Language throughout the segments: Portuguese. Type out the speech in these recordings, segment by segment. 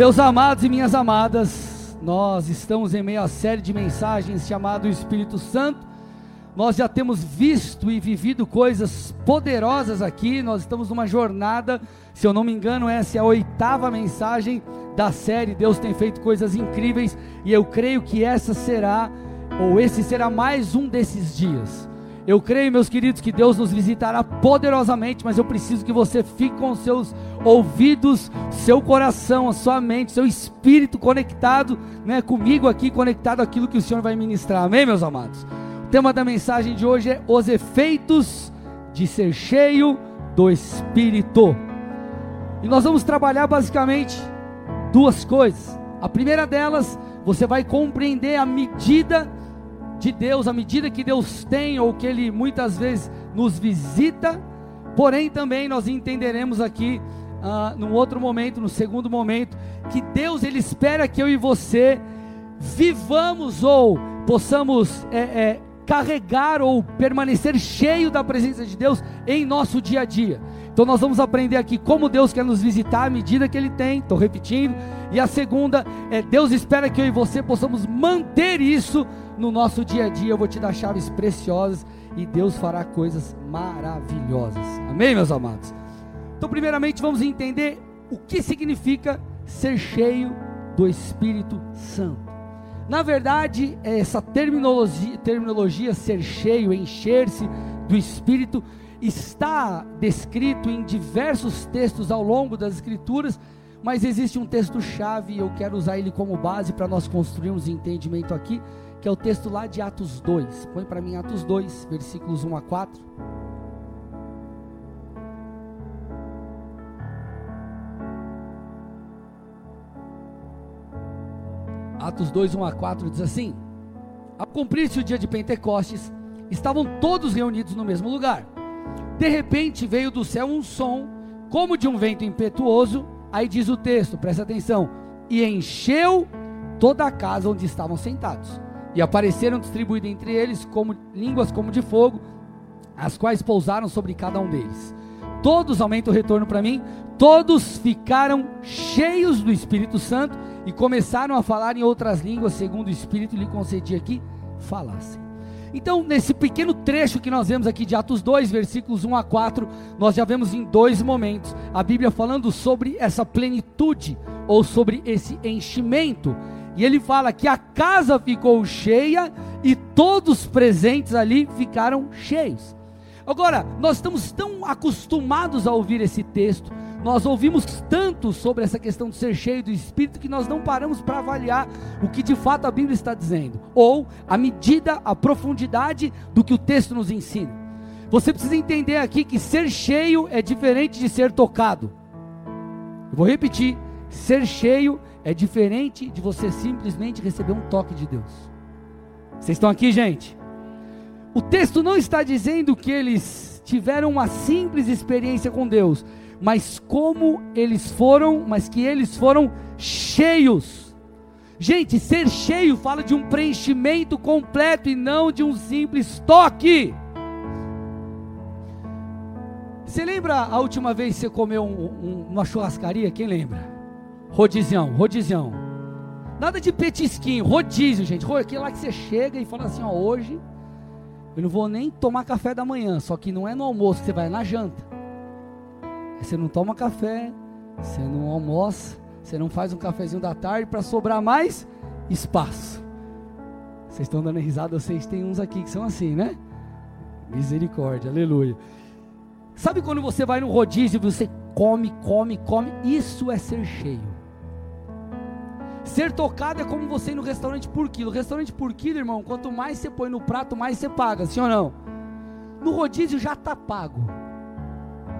Meus amados e minhas amadas, nós estamos em meio à série de mensagens chamado Espírito Santo. Nós já temos visto e vivido coisas poderosas aqui. Nós estamos numa jornada, se eu não me engano, essa é a oitava mensagem da série. Deus tem feito coisas incríveis e eu creio que essa será, ou esse será mais um desses dias. Eu creio, meus queridos, que Deus nos visitará poderosamente, mas eu preciso que você fique com seus ouvidos, seu coração, a sua mente, seu espírito conectado, né, comigo aqui, conectado àquilo que o Senhor vai ministrar. Amém, meus amados? O tema da mensagem de hoje é os efeitos de ser cheio do Espírito. E nós vamos trabalhar basicamente duas coisas. A primeira delas, você vai compreender a medida de Deus, a medida que Deus tem ou que Ele muitas vezes nos visita, porém também nós entenderemos aqui, uh, num outro momento, no segundo momento, que Deus Ele espera que eu e você vivamos ou possamos é, é, carregar ou permanecer cheio da presença de Deus em nosso dia a dia. Então nós vamos aprender aqui como Deus quer nos visitar à medida que Ele tem. Estou repetindo. E a segunda é Deus espera que eu e você possamos manter isso no nosso dia a dia. Eu vou te dar chaves preciosas e Deus fará coisas maravilhosas. Amém, meus amados? Então, primeiramente, vamos entender o que significa ser cheio do Espírito Santo. Na verdade, essa terminologia, terminologia ser cheio, encher-se do Espírito, está descrito em diversos textos ao longo das Escrituras, mas existe um texto-chave e eu quero usar ele como base para nós construirmos entendimento aqui, que é o texto lá de Atos 2. Põe para mim Atos 2, versículos 1 a 4. Atos 2, 1 a 4 diz assim: Ao cumprir-se o dia de Pentecostes, estavam todos reunidos no mesmo lugar. De repente veio do céu um som, como de um vento impetuoso. Aí diz o texto, presta atenção: e encheu toda a casa onde estavam sentados. E apareceram distribuídos entre eles como línguas como de fogo, as quais pousaram sobre cada um deles. Todos aumenta o retorno para mim. Todos ficaram cheios do Espírito Santo e começaram a falar em outras línguas, segundo o Espírito lhe concedia que falassem. Então, nesse pequeno trecho que nós vemos aqui de Atos 2, versículos 1 a 4, nós já vemos em dois momentos a Bíblia falando sobre essa plenitude ou sobre esse enchimento. E ele fala que a casa ficou cheia e todos presentes ali ficaram cheios. Agora, nós estamos tão acostumados a ouvir esse texto, nós ouvimos tanto sobre essa questão de ser cheio do Espírito que nós não paramos para avaliar o que de fato a Bíblia está dizendo, ou a medida, a profundidade do que o texto nos ensina. Você precisa entender aqui que ser cheio é diferente de ser tocado. Vou repetir: ser cheio é diferente de você simplesmente receber um toque de Deus. Vocês estão aqui, gente? O texto não está dizendo que eles tiveram uma simples experiência com Deus, mas como eles foram, mas que eles foram cheios. Gente, ser cheio fala de um preenchimento completo e não de um simples toque. Você lembra a última vez que você comeu um, um, uma churrascaria? Quem lembra? Rodizião, rodizião. Nada de petisquinho, rodízio, gente. Aquilo lá que você chega e fala assim: ó, hoje eu não vou nem tomar café da manhã. Só que não é no almoço, você vai na janta. Você não toma café, você não almoça, você não faz um cafezinho da tarde para sobrar mais espaço. Vocês estão dando risada, vocês têm uns aqui que são assim, né? Misericórdia, aleluia. Sabe quando você vai no rodízio e você come, come, come? Isso é ser cheio. Ser tocado é como você ir no restaurante por quilo. Restaurante por quilo, irmão, quanto mais você põe no prato, mais você paga, sim ou não? No rodízio já está pago.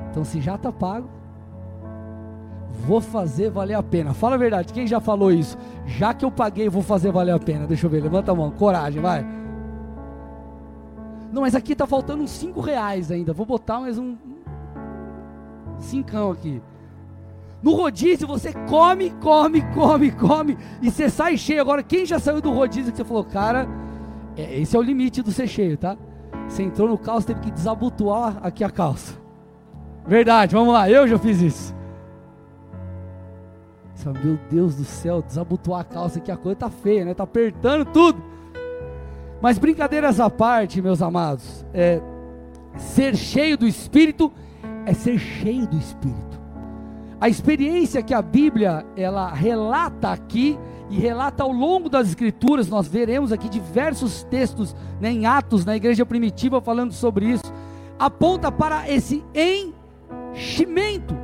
Então, se já está pago, vou fazer valer a pena. Fala a verdade, quem já falou isso? Já que eu paguei, vou fazer valer a pena. Deixa eu ver, levanta a mão, coragem, vai. Não, mas aqui está faltando uns 5 reais ainda. Vou botar mais um. Cincão aqui. No rodízio você come, come, come, come e você sai cheio. Agora, quem já saiu do rodízio que você falou, cara, é, esse é o limite do ser cheio, tá? Você entrou no calço, teve que desabotoar aqui a calça. Verdade, vamos lá, eu já fiz isso. Meu Deus do céu, desabotou a calça que a coisa tá feia, né? Tá apertando tudo. Mas brincadeiras à parte, meus amados, é, ser cheio do Espírito é ser cheio do Espírito. A experiência que a Bíblia ela relata aqui e relata ao longo das Escrituras, nós veremos aqui diversos textos né, em Atos, na igreja primitiva, falando sobre isso, aponta para esse enchimento.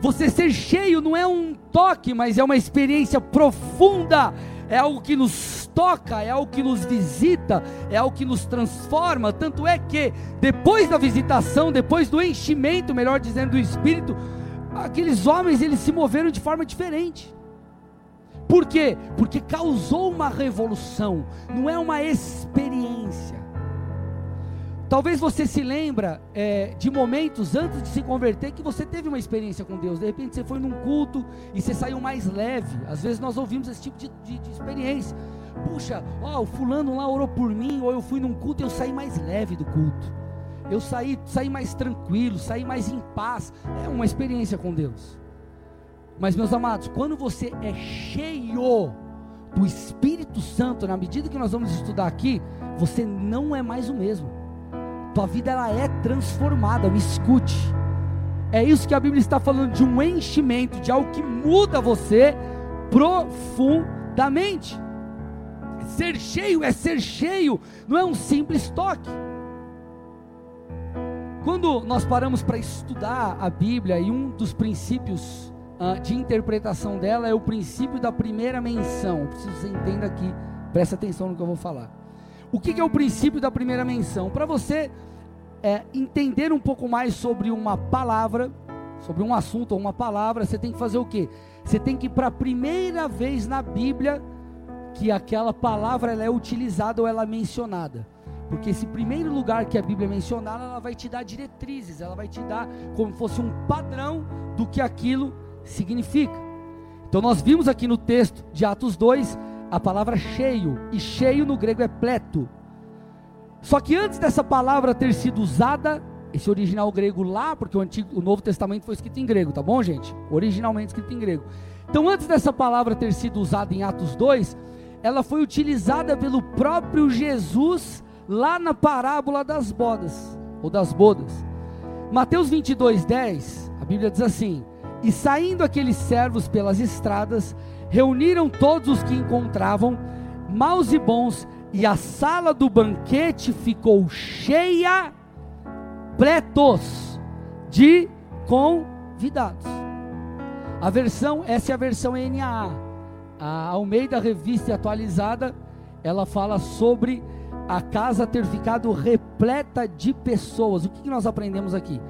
Você ser cheio não é um toque, mas é uma experiência profunda, é algo que nos toca, é algo que nos visita, é algo que nos transforma. Tanto é que, depois da visitação, depois do enchimento, melhor dizendo, do Espírito, aqueles homens eles se moveram de forma diferente. Por quê? Porque causou uma revolução, não é uma experiência. Talvez você se lembra é, de momentos antes de se converter que você teve uma experiência com Deus. De repente você foi num culto e você saiu mais leve. Às vezes nós ouvimos esse tipo de, de, de experiência. Puxa, ó, o fulano lá orou por mim, ou eu fui num culto e eu saí mais leve do culto. Eu saí, saí mais tranquilo, saí mais em paz. É uma experiência com Deus. Mas, meus amados, quando você é cheio do Espírito Santo, na medida que nós vamos estudar aqui, você não é mais o mesmo. Tua vida ela é transformada, me escute. É isso que a Bíblia está falando de um enchimento, de algo que muda você profundamente. Ser cheio é ser cheio, não é um simples toque. Quando nós paramos para estudar a Bíblia e um dos princípios uh, de interpretação dela é o princípio da primeira menção. Preciso que você entenda aqui, preste atenção no que eu vou falar. O que, que é o princípio da primeira menção? Para você é, entender um pouco mais sobre uma palavra, sobre um assunto ou uma palavra, você tem que fazer o quê? Você tem que ir para a primeira vez na Bíblia que aquela palavra ela é utilizada ou ela é mencionada. Porque esse primeiro lugar que a Bíblia mencionada, ela vai te dar diretrizes, ela vai te dar como fosse um padrão do que aquilo significa. Então nós vimos aqui no texto de Atos 2 a palavra cheio, e cheio no grego é pleto. Só que antes dessa palavra ter sido usada, esse original grego lá, porque o, Antigo, o Novo Testamento foi escrito em grego, tá bom, gente? Originalmente escrito em grego. Então, antes dessa palavra ter sido usada em Atos 2, ela foi utilizada pelo próprio Jesus lá na parábola das bodas, ou das bodas. Mateus 22, 10, a Bíblia diz assim: E saindo aqueles servos pelas estradas, reuniram todos os que encontravam, maus e bons, e a sala do banquete ficou cheia, pretos, de convidados. A versão, essa é a versão NAA. A Almeida Revista Atualizada, ela fala sobre a casa ter ficado repleta de pessoas. O que, nós aprendemos aqui?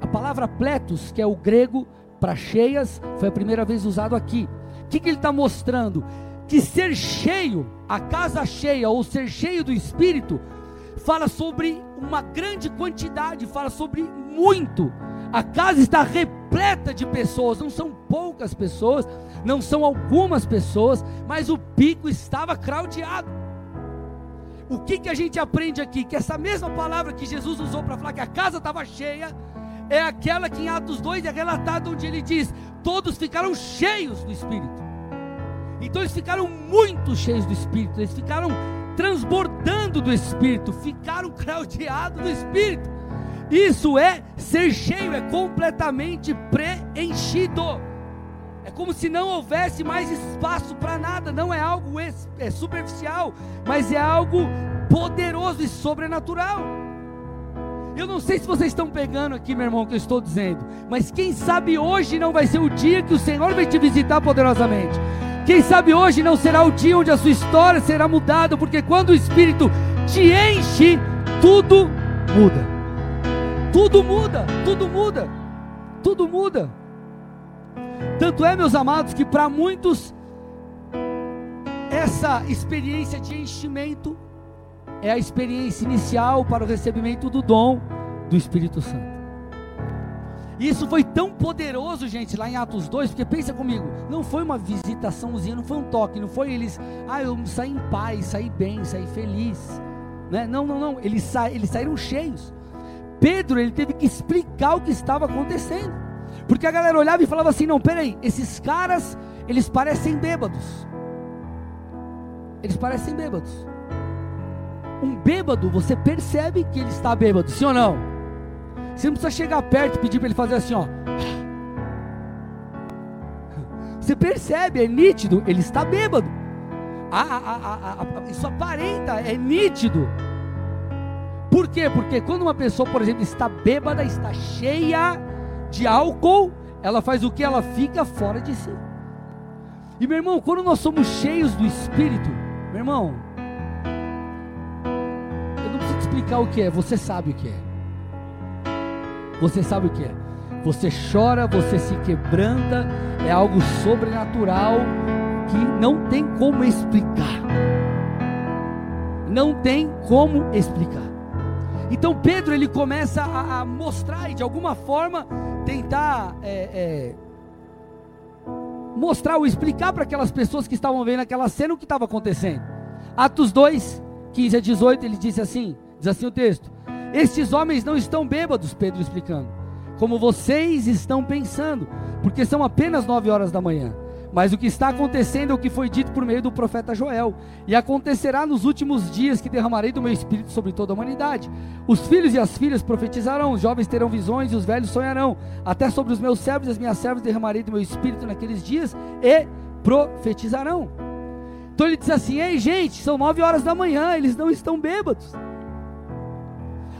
A palavra pletos, que é o grego para cheias, foi a primeira vez usado aqui. O que, que ele está mostrando? Que ser cheio, a casa cheia ou ser cheio do Espírito, fala sobre uma grande quantidade, fala sobre muito. A casa está repleta de pessoas, não são poucas pessoas, não são algumas pessoas, mas o pico estava craudiado. O que, que a gente aprende aqui? Que essa mesma palavra que Jesus usou para falar que a casa estava cheia, é aquela que em Atos 2 é relatada onde ele diz: todos ficaram cheios do Espírito. Então eles ficaram muito cheios do Espírito, eles ficaram transbordando do Espírito, ficaram craudiados do Espírito. Isso é ser cheio, é completamente preenchido. É como se não houvesse mais espaço para nada. Não é algo é superficial, mas é algo poderoso e sobrenatural. Eu não sei se vocês estão pegando aqui, meu irmão, o que eu estou dizendo, mas quem sabe hoje não vai ser o dia que o Senhor vai te visitar poderosamente. Quem sabe hoje não será o dia onde a sua história será mudada, porque quando o Espírito te enche, tudo muda. Tudo muda, tudo muda, tudo muda. Tanto é, meus amados, que para muitos essa experiência de enchimento é a experiência inicial para o recebimento do dom do Espírito Santo. E isso foi tão poderoso, gente, lá em Atos 2, porque pensa comigo, não foi uma visitaçãozinha, não foi um toque, não foi eles, ah, eu saí em paz, saí bem, saí feliz. Né? Não, não, não, eles, sa eles saíram cheios. Pedro, ele teve que explicar o que estava acontecendo. Porque a galera olhava e falava assim: não, peraí, esses caras, eles parecem bêbados. Eles parecem bêbados. Um bêbado, você percebe que ele está bêbado, sim ou não? Você não precisa chegar perto e pedir para ele fazer assim, ó. Você percebe, é nítido, ele está bêbado. Isso aparenta, é nítido. Por quê? Porque quando uma pessoa, por exemplo, está bêbada, está cheia de álcool, ela faz o que? Ela fica fora de si. E meu irmão, quando nós somos cheios do Espírito, meu irmão, eu não preciso explicar o que é, você sabe o que é. Você sabe o que é. Você chora, você se quebranta, é algo sobrenatural que não tem como explicar. Não tem como explicar. Então Pedro ele começa a, a mostrar e de alguma forma tentar é, é, mostrar ou explicar para aquelas pessoas que estavam vendo aquela cena o que estava acontecendo. Atos 2, 15 a 18, ele disse assim: diz assim o texto: Estes homens não estão bêbados, Pedro explicando, como vocês estão pensando, porque são apenas nove horas da manhã. Mas o que está acontecendo é o que foi dito por meio do profeta Joel. E acontecerá nos últimos dias que derramarei do meu espírito sobre toda a humanidade. Os filhos e as filhas profetizarão, os jovens terão visões e os velhos sonharão. Até sobre os meus servos e as minhas servas derramarei do meu espírito naqueles dias e profetizarão. Então ele diz assim: Ei, gente, são nove horas da manhã, eles não estão bêbados.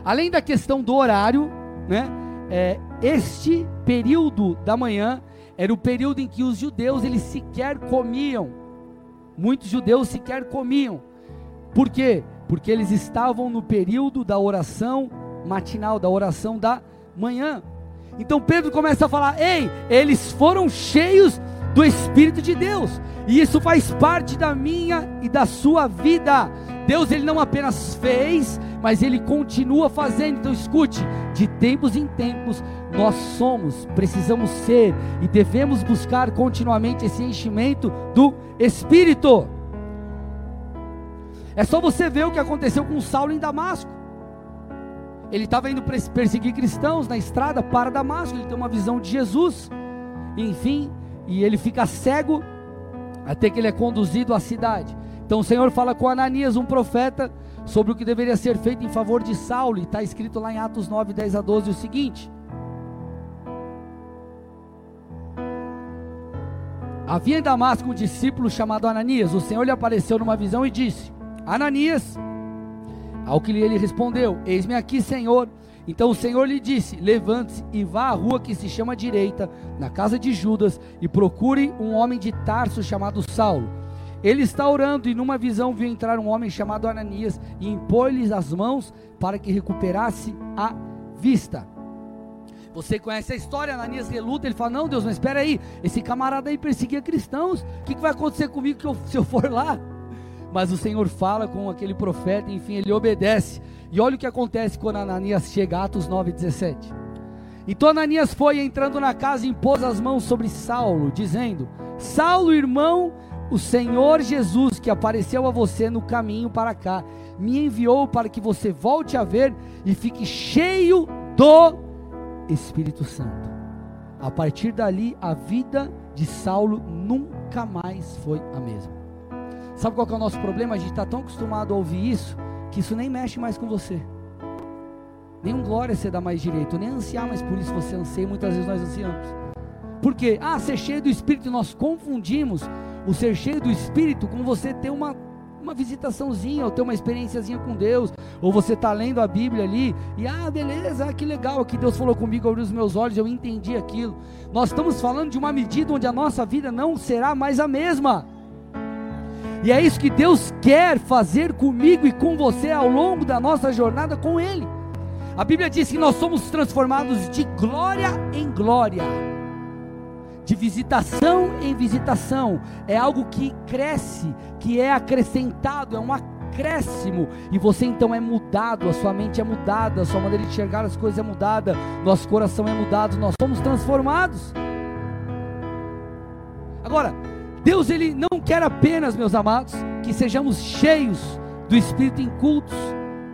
Além da questão do horário, né? É, este período da manhã era o período em que os judeus eles sequer comiam. Muitos judeus sequer comiam. Por quê? Porque eles estavam no período da oração matinal, da oração da manhã. Então Pedro começa a falar: "Ei, eles foram cheios do Espírito de Deus. E isso faz parte da minha e da sua vida. Deus ele não apenas fez, mas ele continua fazendo. Então escute, de tempos em tempos nós somos, precisamos ser e devemos buscar continuamente esse enchimento do Espírito. É só você ver o que aconteceu com Saulo em Damasco. Ele estava indo perseguir cristãos na estrada para Damasco. Ele tem uma visão de Jesus. Enfim, e ele fica cego até que ele é conduzido à cidade. Então o Senhor fala com Ananias, um profeta, sobre o que deveria ser feito em favor de Saulo, e está escrito lá em Atos 9, 10 a 12 o seguinte: Havia em Damasco um discípulo chamado Ananias. O Senhor lhe apareceu numa visão e disse: Ananias. Ao que ele respondeu: Eis-me aqui, Senhor. Então o Senhor lhe disse: Levante-se e vá à rua que se chama direita, na casa de Judas, e procure um homem de Tarso chamado Saulo. Ele está orando e numa visão viu entrar um homem chamado Ananias e impor-lhes as mãos para que recuperasse a vista. Você conhece a história, Ananias reluta, ele fala: Não, Deus, mas espera aí, esse camarada aí perseguia cristãos, o que, que vai acontecer comigo eu, se eu for lá? Mas o Senhor fala com aquele profeta, enfim, ele obedece. E olha o que acontece quando Ananias chega, Atos 9,17. Então Ananias foi entrando na casa e impôs as mãos sobre Saulo, dizendo: Saulo, irmão, o Senhor Jesus, que apareceu a você no caminho para cá, me enviou para que você volte a ver e fique cheio do Espírito Santo. A partir dali, a vida de Saulo nunca mais foi a mesma. Sabe qual é o nosso problema? A gente está tão acostumado a ouvir isso que isso nem mexe mais com você. Nenhum glória você dá mais direito, nem ansiar mais por isso você anseia, muitas vezes nós ansiamos. Por quê? Ah, ser cheio do Espírito, nós confundimos o ser cheio do Espírito com você ter uma, uma visitaçãozinha, ou ter uma experiênciazinha com Deus, ou você está lendo a Bíblia ali, e ah, beleza, ah, que legal, aqui Deus falou comigo, abriu os meus olhos, eu entendi aquilo. Nós estamos falando de uma medida onde a nossa vida não será mais a mesma. E é isso que Deus quer fazer comigo e com você ao longo da nossa jornada com Ele. A Bíblia diz que nós somos transformados de glória em glória, de visitação em visitação. É algo que cresce, que é acrescentado, é um acréscimo. E você então é mudado, a sua mente é mudada, a sua maneira de enxergar as coisas é mudada, nosso coração é mudado, nós somos transformados. Agora, Deus ele não quer apenas, meus amados, que sejamos cheios do Espírito em cultos,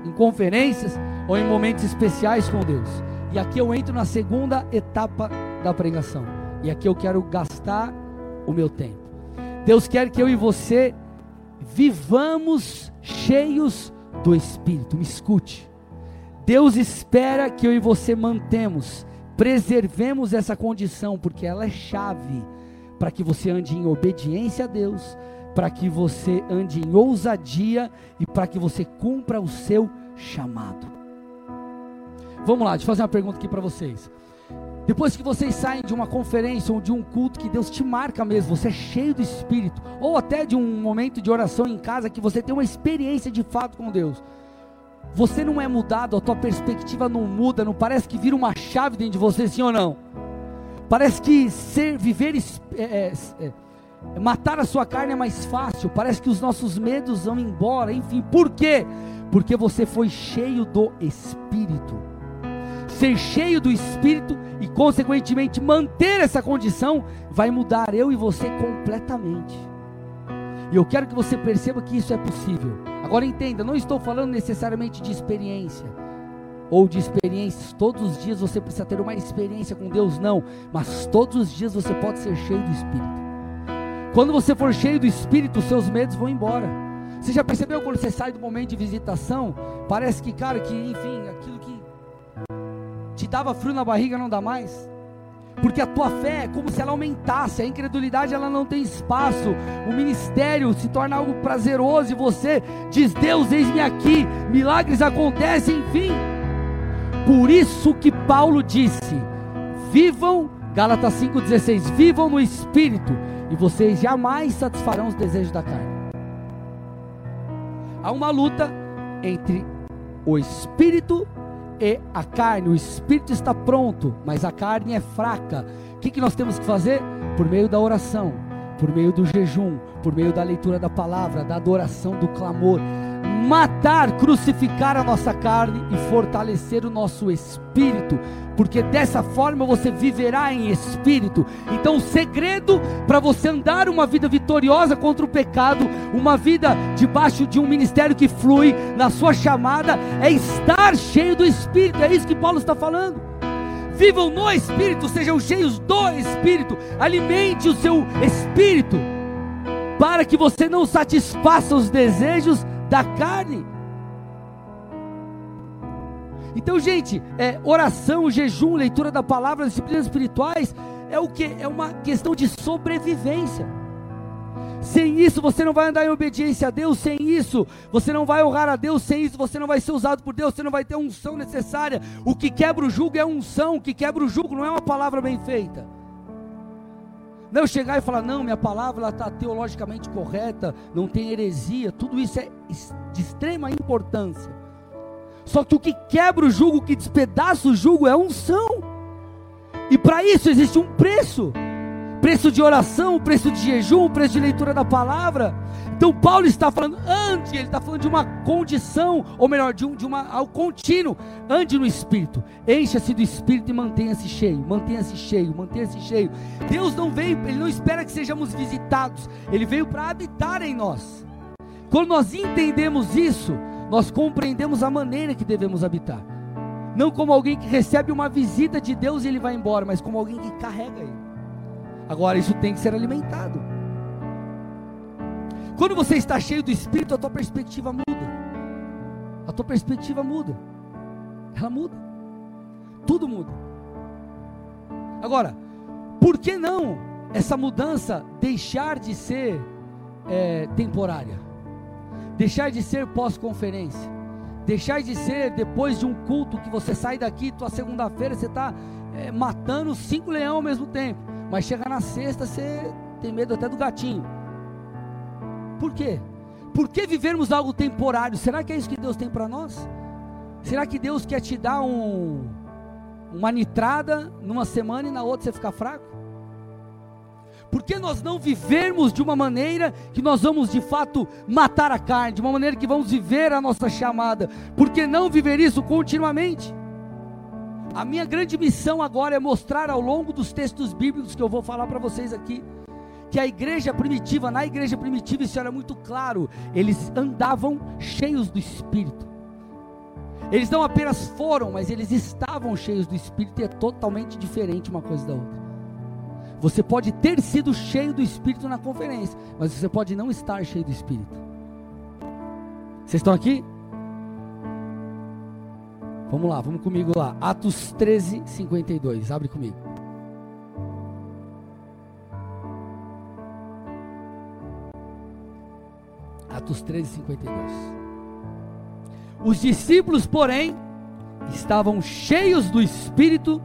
em conferências ou em momentos especiais com Deus. E aqui eu entro na segunda etapa da pregação. E aqui eu quero gastar o meu tempo. Deus quer que eu e você vivamos cheios do Espírito. Me escute. Deus espera que eu e você mantemos, preservemos essa condição, porque ela é chave para que você ande em obediência a Deus, para que você ande em ousadia e para que você cumpra o seu chamado. Vamos lá, deixa eu fazer uma pergunta aqui para vocês. Depois que vocês saem de uma conferência ou de um culto que Deus te marca mesmo, você é cheio do Espírito, ou até de um momento de oração em casa que você tem uma experiência de fato com Deus, você não é mudado, a tua perspectiva não muda, não parece que vira uma chave dentro de você, sim ou não? Parece que ser, viver, é, é, é, matar a sua carne é mais fácil, parece que os nossos medos vão embora, enfim, por quê? Porque você foi cheio do Espírito ser cheio do Espírito e, consequentemente, manter essa condição, vai mudar eu e você completamente. E eu quero que você perceba que isso é possível. Agora entenda, não estou falando necessariamente de experiência ou de experiências. Todos os dias você precisa ter uma experiência com Deus, não. Mas todos os dias você pode ser cheio do Espírito. Quando você for cheio do Espírito, seus medos vão embora. Você já percebeu quando você sai do momento de visitação? Parece que, cara, que enfim, aquilo dava frio na barriga, não dá mais. Porque a tua fé é como se ela aumentasse, a incredulidade ela não tem espaço, o ministério se torna algo prazeroso e você diz: Deus, eis-me aqui, milagres acontecem, enfim. Por isso que Paulo disse: vivam, Gálatas 5,16, vivam no espírito, e vocês jamais satisfarão os desejos da carne. Há uma luta entre o espírito e a carne. O espírito está pronto, mas a carne é fraca. O que, que nós temos que fazer? Por meio da oração, por meio do jejum, por meio da leitura da palavra, da adoração, do clamor matar, crucificar a nossa carne e fortalecer o nosso espírito, porque dessa forma você viverá em espírito. Então, o segredo para você andar uma vida vitoriosa contra o pecado, uma vida debaixo de um ministério que flui na sua chamada, é estar cheio do espírito. É isso que Paulo está falando. Vivam no espírito, sejam cheios do espírito, alimente o seu espírito, para que você não satisfaça os desejos da carne. Então, gente, é, oração, jejum, leitura da palavra, disciplinas espirituais, é o que? É uma questão de sobrevivência. Sem isso você não vai andar em obediência a Deus, sem isso você não vai honrar a Deus, sem isso você não vai ser usado por Deus, você não vai ter a unção necessária. O que quebra o jugo é a unção, o que quebra o jugo não é uma palavra bem feita. Não chegar e falar, não, minha palavra está teologicamente correta, não tem heresia, tudo isso é de extrema importância. Só que o que quebra o jugo, o que despedaça o jugo é a unção. E para isso existe um preço preço de oração, preço de jejum, preço de leitura da palavra. Então Paulo está falando, ande, ele está falando de uma condição, ou melhor, de, um, de uma, ao contínuo, ande no Espírito, encha-se do Espírito e mantenha-se cheio, mantenha-se cheio, mantenha-se cheio. Deus não veio, Ele não espera que sejamos visitados, Ele veio para habitar em nós. Quando nós entendemos isso, nós compreendemos a maneira que devemos habitar. Não como alguém que recebe uma visita de Deus e ele vai embora, mas como alguém que carrega ele. Agora, isso tem que ser alimentado. Quando você está cheio do Espírito, a tua perspectiva muda. A tua perspectiva muda. Ela muda. Tudo muda. Agora, por que não essa mudança deixar de ser é, temporária? Deixar de ser pós-conferência? Deixar de ser depois de um culto que você sai daqui, tua segunda-feira, você está é, matando cinco leões ao mesmo tempo. Mas chega na sexta, você tem medo até do gatinho. Por quê? Por que vivermos algo temporário? Será que é isso que Deus tem para nós? Será que Deus quer te dar um, uma nitrada numa semana e na outra você ficar fraco? Por que nós não vivermos de uma maneira que nós vamos de fato matar a carne, de uma maneira que vamos viver a nossa chamada? Por que não viver isso continuamente? A minha grande missão agora é mostrar ao longo dos textos bíblicos que eu vou falar para vocês aqui, que a igreja primitiva, na igreja primitiva, isso era muito claro, eles andavam cheios do Espírito. Eles não apenas foram, mas eles estavam cheios do Espírito e é totalmente diferente uma coisa da outra. Você pode ter sido cheio do Espírito na conferência, mas você pode não estar cheio do Espírito. Vocês estão aqui? Vamos lá, vamos comigo lá. Atos 13, 52. Abre comigo. Atos 13, 52. Os discípulos, porém, estavam cheios do Espírito,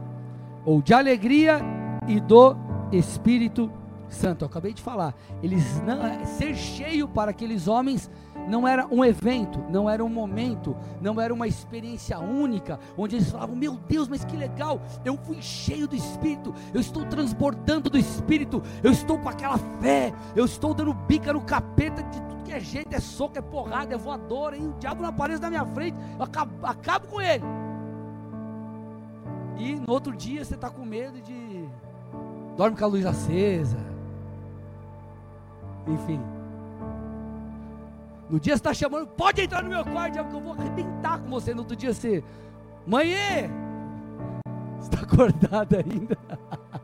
ou de alegria e do Espírito Santo. Eu acabei de falar. Eles não, ser cheio para aqueles homens não era um evento, não era um momento, não era uma experiência única, onde eles falavam: Meu Deus, mas que legal, eu fui cheio do Espírito, eu estou transbordando do Espírito, eu estou com aquela fé, eu estou dando bica no capeta de tudo que é jeito, é soco, é porrada, é voadora, hein? o diabo não aparece na minha frente, eu acabo, acabo com ele. E no outro dia você está com medo de. dorme com a luz acesa. Enfim. No dia você está chamando, pode entrar no meu quarto, diabo, que eu vou arrebentar com você. No outro dia você, mãe, está acordado ainda?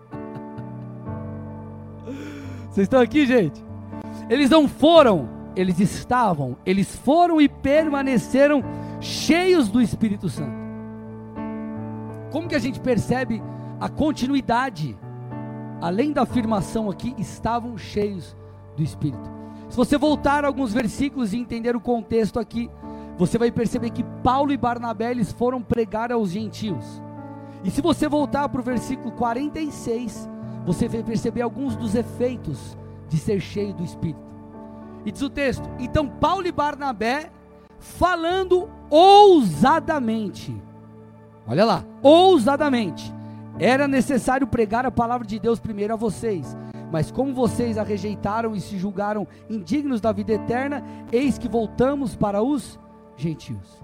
Vocês estão aqui, gente? Eles não foram, eles estavam, eles foram e permaneceram cheios do Espírito Santo. Como que a gente percebe a continuidade? Além da afirmação aqui, estavam cheios do Espírito. Se você voltar alguns versículos e entender o contexto aqui, você vai perceber que Paulo e Barnabé eles foram pregar aos gentios. E se você voltar para o versículo 46, você vai perceber alguns dos efeitos de ser cheio do Espírito. E diz o texto: então Paulo e Barnabé, falando ousadamente, olha lá, ousadamente, era necessário pregar a palavra de Deus primeiro a vocês mas como vocês a rejeitaram e se julgaram indignos da vida eterna, eis que voltamos para os gentios.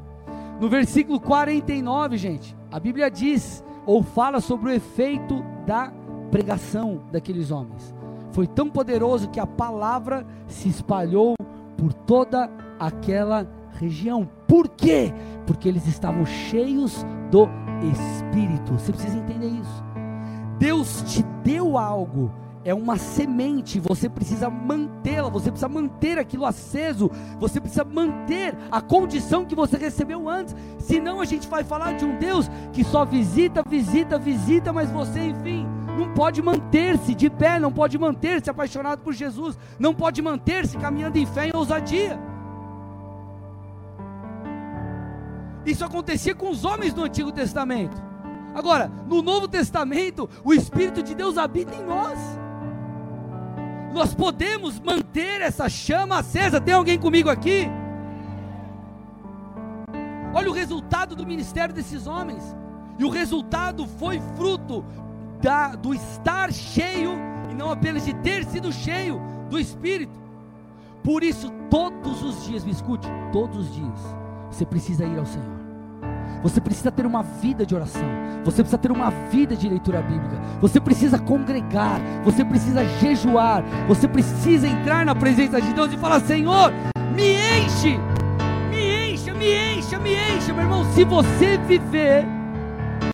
No versículo 49, gente, a Bíblia diz ou fala sobre o efeito da pregação daqueles homens. Foi tão poderoso que a palavra se espalhou por toda aquela região. Por quê? Porque eles estavam cheios do Espírito. Você precisa entender isso. Deus te deu algo é uma semente, você precisa mantê-la, você precisa manter aquilo aceso, você precisa manter a condição que você recebeu antes, senão a gente vai falar de um Deus que só visita, visita, visita, mas você, enfim, não pode manter-se de pé, não pode manter-se apaixonado por Jesus, não pode manter-se caminhando em fé e ousadia. Isso acontecia com os homens do Antigo Testamento. Agora, no Novo Testamento, o Espírito de Deus habita em nós nós podemos manter essa chama acesa. Tem alguém comigo aqui? Olha o resultado do ministério desses homens. E o resultado foi fruto da, do estar cheio, e não apenas de ter sido cheio do Espírito. Por isso, todos os dias, me escute, todos os dias, você precisa ir ao Senhor. Você precisa ter uma vida de oração. Você precisa ter uma vida de leitura bíblica. Você precisa congregar. Você precisa jejuar. Você precisa entrar na presença de Deus e falar: Senhor, me enche, me encha, me encha, me encha, meu irmão. Se você viver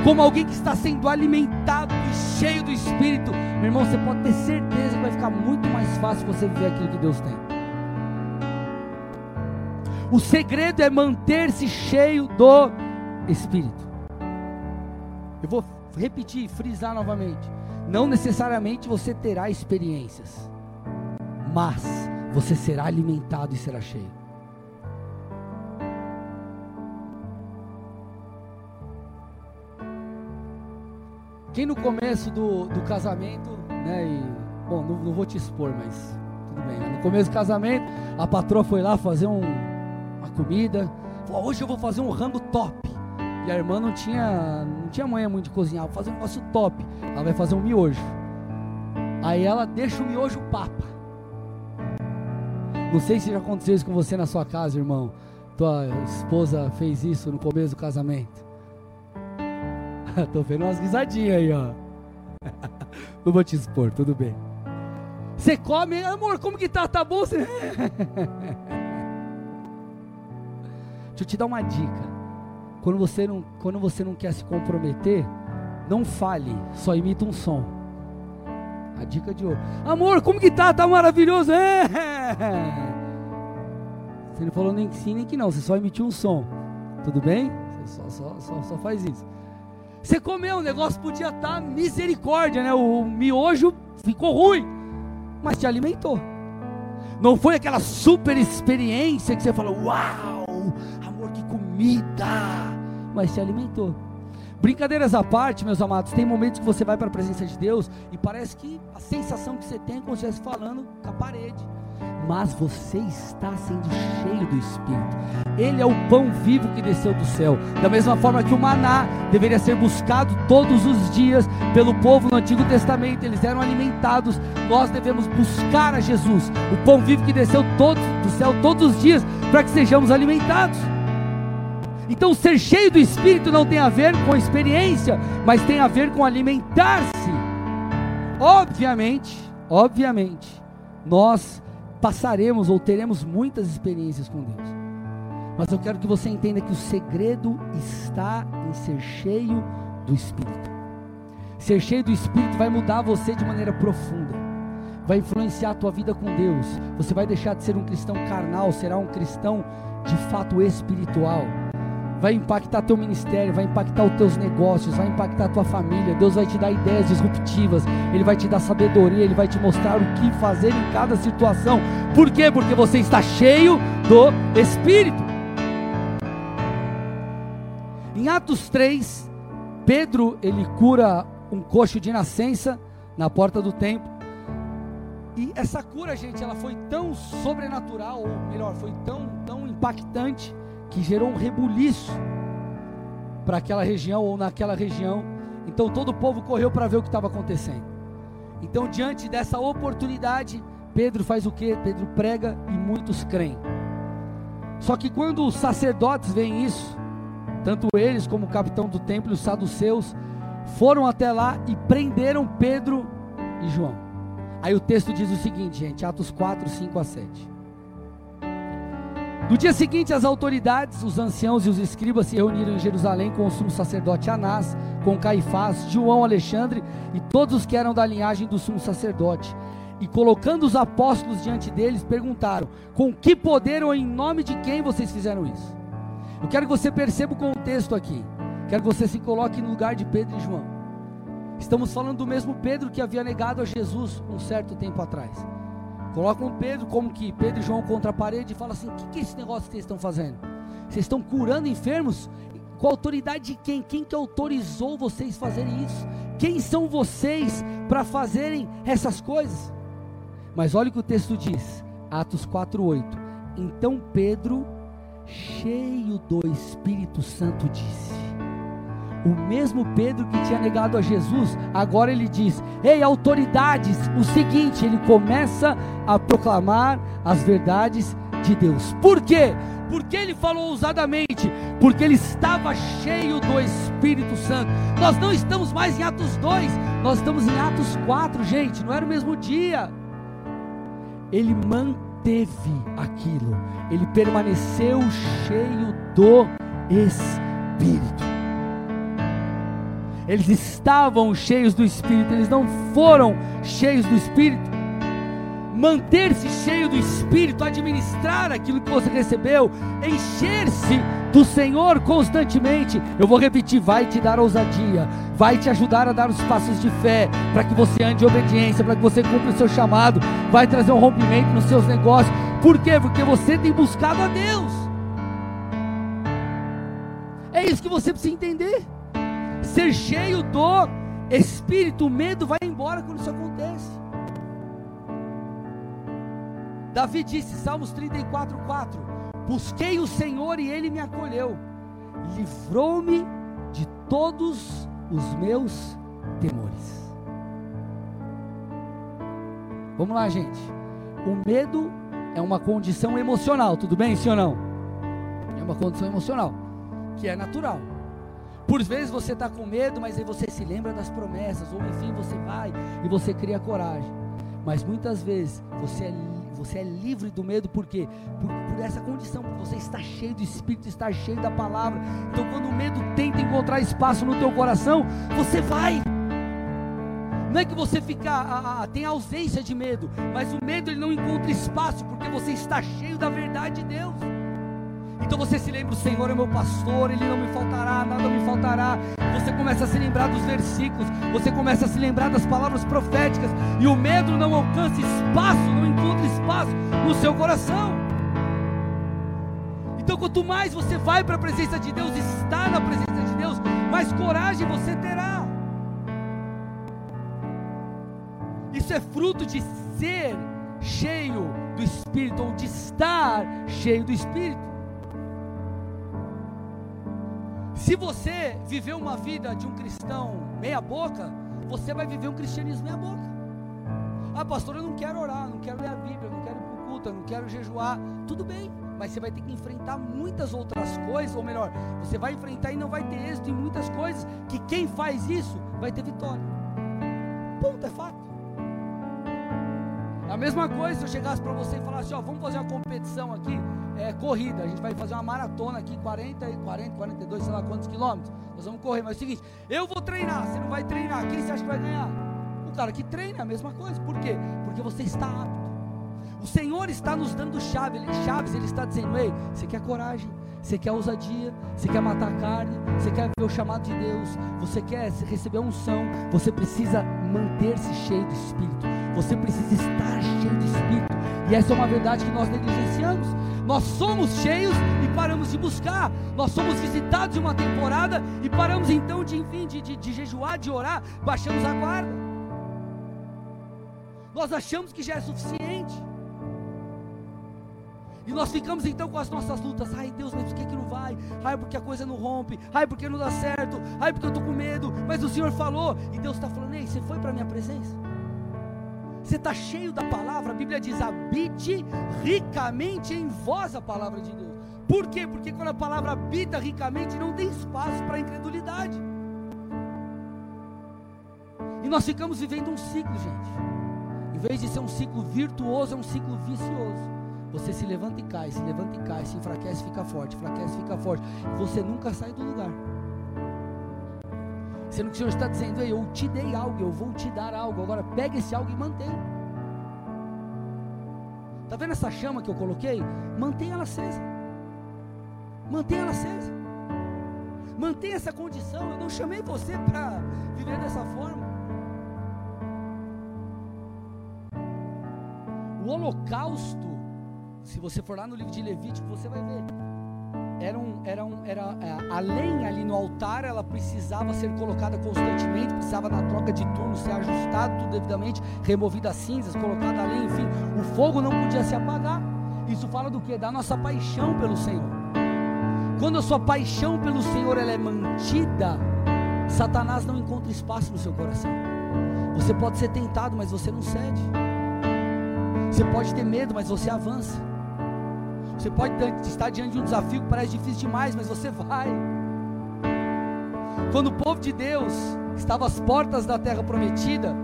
como alguém que está sendo alimentado e cheio do Espírito, meu irmão, você pode ter certeza que vai ficar muito mais fácil você viver aquilo que Deus tem. O segredo é manter-se cheio do Espírito. Eu vou repetir, frisar novamente. Não necessariamente você terá experiências, mas você será alimentado e será cheio. Quem no começo do, do casamento, né, e, bom, não, não, vou te expor, mas tudo bem. No começo do casamento, a patroa foi lá fazer um, uma comida, falou, hoje eu vou fazer um rango top. E a irmã não tinha, não tinha manha muito de cozinhar, vou fazer um negócio top. Ela vai fazer um miojo. Aí ela deixa o miojo papa. Não sei se já aconteceu isso com você na sua casa, irmão. Tua esposa fez isso no começo do casamento. Tô vendo umas risadinhas aí, ó. Não vou te expor, tudo bem. Você come, amor, como que tá? Tá bom? Você... Deixa eu te dar uma dica. Quando você não, quando você não quer se comprometer, não fale, só imita um som. A dica de ouro. Amor, como que tá? Tá maravilhoso. É. Você não falou nem que sim nem que não, você só emitiu um som. Tudo bem? Você só, só, só, só faz isso. Você comeu, o negócio podia estar tá misericórdia, né? O miojo ficou ruim, mas te alimentou. Não foi aquela super experiência que você falou, uau, amor, que comida, mas te alimentou. Brincadeiras à parte, meus amados, tem momentos que você vai para a presença de Deus e parece que a sensação que você tem é como se estivesse falando com a parede mas você está sendo cheio do Espírito. Ele é o pão vivo que desceu do céu. Da mesma forma que o maná deveria ser buscado todos os dias pelo povo no Antigo Testamento, eles eram alimentados. Nós devemos buscar a Jesus, o pão vivo que desceu todo, do céu todos os dias, para que sejamos alimentados. Então, ser cheio do Espírito não tem a ver com experiência, mas tem a ver com alimentar-se. Obviamente, obviamente, nós passaremos ou teremos muitas experiências com Deus. Mas eu quero que você entenda que o segredo está em ser cheio do Espírito. Ser cheio do Espírito vai mudar você de maneira profunda. Vai influenciar a tua vida com Deus. Você vai deixar de ser um cristão carnal, será um cristão de fato espiritual vai impactar teu ministério, vai impactar os teus negócios, vai impactar a tua família. Deus vai te dar ideias disruptivas, Ele vai te dar sabedoria, Ele vai te mostrar o que fazer em cada situação. Por quê? Porque você está cheio do Espírito. Em Atos 3, Pedro ele cura um coxo de nascença na porta do templo. E essa cura, gente, ela foi tão sobrenatural, ou melhor, foi tão, tão impactante que gerou um rebuliço para aquela região ou naquela região. Então todo o povo correu para ver o que estava acontecendo. Então, diante dessa oportunidade, Pedro faz o que? Pedro prega e muitos creem. Só que quando os sacerdotes veem isso, tanto eles como o capitão do templo e os saduceus foram até lá e prenderam Pedro e João. Aí o texto diz o seguinte, gente, Atos 4, 5 a 7. No dia seguinte, as autoridades, os anciãos e os escribas se reuniram em Jerusalém com o sumo sacerdote Anás, com Caifás, João Alexandre e todos os que eram da linhagem do sumo sacerdote. E colocando os apóstolos diante deles, perguntaram: Com que poder ou em nome de quem vocês fizeram isso? Eu quero que você perceba o contexto aqui. Quero que você se coloque no lugar de Pedro e João. Estamos falando do mesmo Pedro que havia negado a Jesus um certo tempo atrás. Colocam Pedro como que Pedro e João contra a parede e fala assim: o que, que é esse negócio que vocês estão fazendo? Vocês estão curando enfermos? Com a autoridade de quem? Quem que autorizou vocês fazerem isso? Quem são vocês para fazerem essas coisas? Mas olha o que o texto diz, Atos 4:8. Então Pedro, cheio do Espírito Santo, disse: o mesmo Pedro que tinha negado a Jesus, agora ele diz: Ei, autoridades, o seguinte, ele começa a proclamar as verdades de Deus. Por quê? Porque ele falou ousadamente, porque ele estava cheio do Espírito Santo. Nós não estamos mais em Atos 2, nós estamos em Atos 4, gente, não era o mesmo dia. Ele manteve aquilo, ele permaneceu cheio do Espírito. Eles estavam cheios do Espírito, eles não foram cheios do Espírito. Manter-se cheio do Espírito, administrar aquilo que você recebeu, encher-se do Senhor constantemente. Eu vou repetir: vai te dar ousadia, vai te ajudar a dar os passos de fé, para que você ande em obediência, para que você cumpra o seu chamado, vai trazer um rompimento nos seus negócios. Por quê? Porque você tem buscado a Deus. É isso que você precisa entender ser cheio do Espírito. O medo vai embora quando isso acontece. Davi disse, Salmos 34, 4: Busquei o Senhor e ele me acolheu, livrou-me de todos os meus temores. Vamos lá, gente. O medo é uma condição emocional, tudo bem, sim ou não? É uma condição emocional, que é natural. Por vezes você está com medo, mas aí você se lembra das promessas, ou enfim, você vai e você cria coragem. Mas muitas vezes você é, você é livre do medo, por quê? Por, por essa condição, porque você está cheio do Espírito, está cheio da palavra. Então, quando o medo tenta encontrar espaço no teu coração, você vai. Não é que você fica, a, a, tem ausência de medo, mas o medo ele não encontra espaço porque você está cheio da verdade de Deus. Então você se lembra, o Senhor é meu pastor, Ele não me faltará, nada me faltará. Você começa a se lembrar dos versículos, você começa a se lembrar das palavras proféticas, e o medo não alcança espaço, não encontra espaço no seu coração. Então, quanto mais você vai para a presença de Deus, está na presença de Deus, mais coragem você terá. Isso é fruto de ser cheio do Espírito, ou de estar cheio do Espírito. Se você viver uma vida de um cristão meia boca, você vai viver um cristianismo meia boca. Ah, pastor, eu não quero orar, não quero ler a Bíblia, não quero ir para o culto, não quero jejuar. Tudo bem, mas você vai ter que enfrentar muitas outras coisas, ou melhor, você vai enfrentar e não vai ter êxito em muitas coisas, que quem faz isso vai ter vitória. Ponto, é fato. A mesma coisa se eu chegasse para você e falasse, ó, vamos fazer uma competição aqui, é, corrida, a gente vai fazer uma maratona aqui, 40, 40, 42, sei lá quantos quilômetros, nós vamos correr, mas é o seguinte, eu vou treinar, você não vai treinar, quem você acha que vai ganhar? O cara que treina, a mesma coisa, por quê? Porque você está apto, o Senhor está nos dando chave, ele, chaves, Ele está dizendo, ei, você quer coragem, você quer ousadia, você quer matar a carne, você quer ver o chamado de Deus, você quer receber unção, você precisa manter-se cheio do Espírito, você precisa estar cheio do Espírito, e essa é uma verdade que nós negligenciamos. Nós somos cheios e paramos de buscar, nós somos visitados de uma temporada e paramos então de, enfim, de, de, de jejuar, de orar, baixamos a guarda. Nós achamos que já é suficiente. E nós ficamos então com as nossas lutas. Ai Deus, mas por que, que não vai? Ai, porque a coisa não rompe. Ai, porque não dá certo. Ai, porque eu estou com medo. Mas o Senhor falou. E Deus está falando: Ei, você foi para a minha presença? Você está cheio da palavra. A Bíblia diz: habite ricamente em vós a palavra de Deus. Por quê? Porque quando a palavra habita ricamente, não tem espaço para incredulidade. E nós ficamos vivendo um ciclo, gente. Em vez de ser um ciclo virtuoso, é um ciclo vicioso. Você se levanta e cai, se levanta e cai, se enfraquece, fica forte, enfraquece, fica forte. Você nunca sai do lugar. Sendo que o Senhor está dizendo, Ei, eu te dei algo, eu vou te dar algo. Agora pega esse algo e mantém. Está vendo essa chama que eu coloquei? Mantenha ela acesa. Mantenha ela acesa. Mantenha essa condição. Eu não chamei você para viver dessa forma. O holocausto se você for lá no livro de Levítico, você vai ver. Era um, era um, era, é, a lenha ali no altar, ela precisava ser colocada constantemente, precisava na troca de turno ser ajustado tudo devidamente, removida as cinzas, colocada a lenha, enfim, o fogo não podia se apagar. Isso fala do que? Da nossa paixão pelo Senhor. Quando a sua paixão pelo Senhor ela é mantida, Satanás não encontra espaço no seu coração. Você pode ser tentado, mas você não cede. Você pode ter medo, mas você avança. Você pode estar diante de um desafio que parece difícil demais, mas você vai. Quando o povo de Deus estava às portas da terra prometida,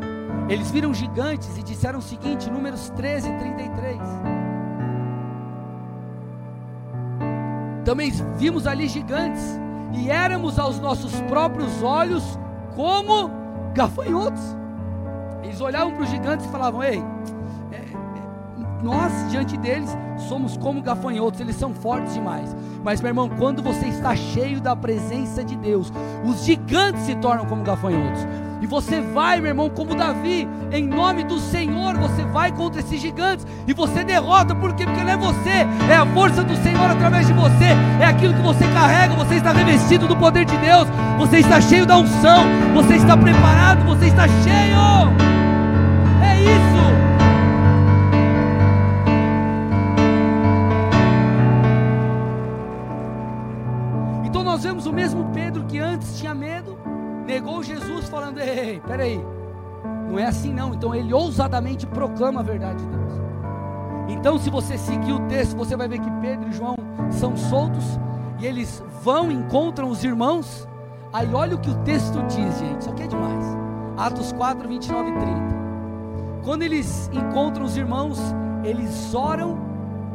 eles viram gigantes e disseram o seguinte, Números 13, 33. Também vimos ali gigantes, e éramos aos nossos próprios olhos como gafanhotos. Eles olhavam para os gigantes e falavam: Ei, nós diante deles somos como gafanhotos, eles são fortes demais. Mas, meu irmão, quando você está cheio da presença de Deus, os gigantes se tornam como gafanhotos. E você vai, meu irmão, como Davi, em nome do Senhor, você vai contra esses gigantes e você derrota, por quê? Porque não é você, é a força do Senhor através de você, é aquilo que você carrega, você está revestido do poder de Deus, você está cheio da unção, você está preparado, você está cheio. O mesmo Pedro que antes tinha medo, negou Jesus, falando: Ei, peraí, não é assim não. Então ele ousadamente proclama a verdade de Deus. Então, se você seguir o texto, você vai ver que Pedro e João são soltos e eles vão, encontram os irmãos. Aí olha o que o texto diz, gente, isso aqui é demais. Atos 4, 29 e 30. Quando eles encontram os irmãos, eles oram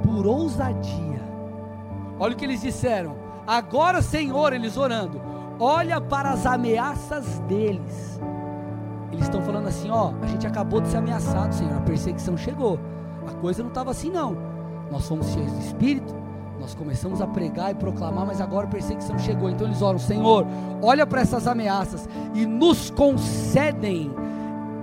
por ousadia. Olha o que eles disseram: Agora, Senhor, eles orando, olha para as ameaças deles. eles estão falando assim: ó, a gente acabou de ser ameaçado, Senhor, a perseguição chegou. A coisa não estava assim, não. Nós fomos cheios do Espírito, nós começamos a pregar e proclamar, mas agora a perseguição chegou. Então eles oram: Senhor, olha para essas ameaças e nos concedem.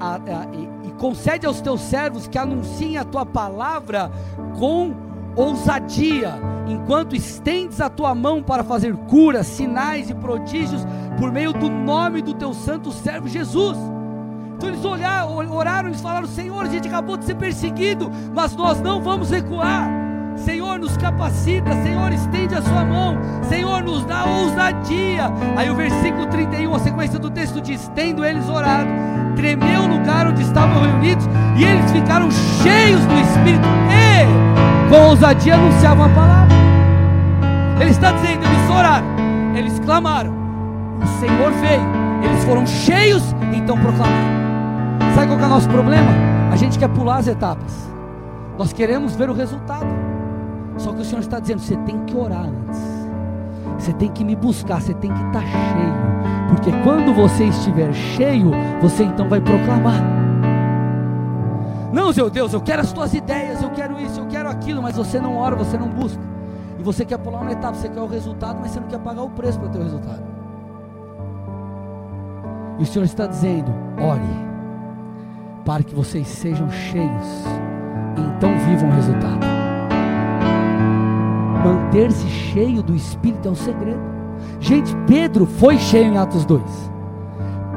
A, a, e, e concede aos teus servos que anunciem a tua palavra com ousadia, enquanto estendes a tua mão para fazer curas, sinais e prodígios por meio do nome do teu santo servo Jesus. Então eles olharam, oraram, eles falaram: Senhor, a gente acabou de ser perseguido, mas nós não vamos recuar. Senhor, nos capacita, Senhor, estende a sua mão, Senhor, nos dá ousadia. Aí o versículo 31, a sequência do texto diz: Tendo eles orado, tremeu o lugar onde estavam reunidos, e eles ficaram cheios do Espírito, e com ousadia anunciavam a palavra. Ele está dizendo: eles oraram, eles clamaram, o Senhor veio, eles foram cheios, então proclamaram. Sabe qual é o nosso problema? A gente quer pular as etapas. Nós queremos ver o resultado. Só que o Senhor está dizendo: você tem que orar antes. Você tem que me buscar, você tem que estar cheio. Porque quando você estiver cheio, você então vai proclamar. Não, meu Deus, eu quero as tuas ideias, eu quero isso, eu quero aquilo, mas você não ora, você não busca. E você quer pular uma etapa, você quer o resultado, mas você não quer pagar o preço para ter o resultado. E o Senhor está dizendo: ore para que vocês sejam cheios e então vivam o resultado. Manter-se cheio do Espírito é o segredo. Gente, Pedro foi cheio em Atos 2.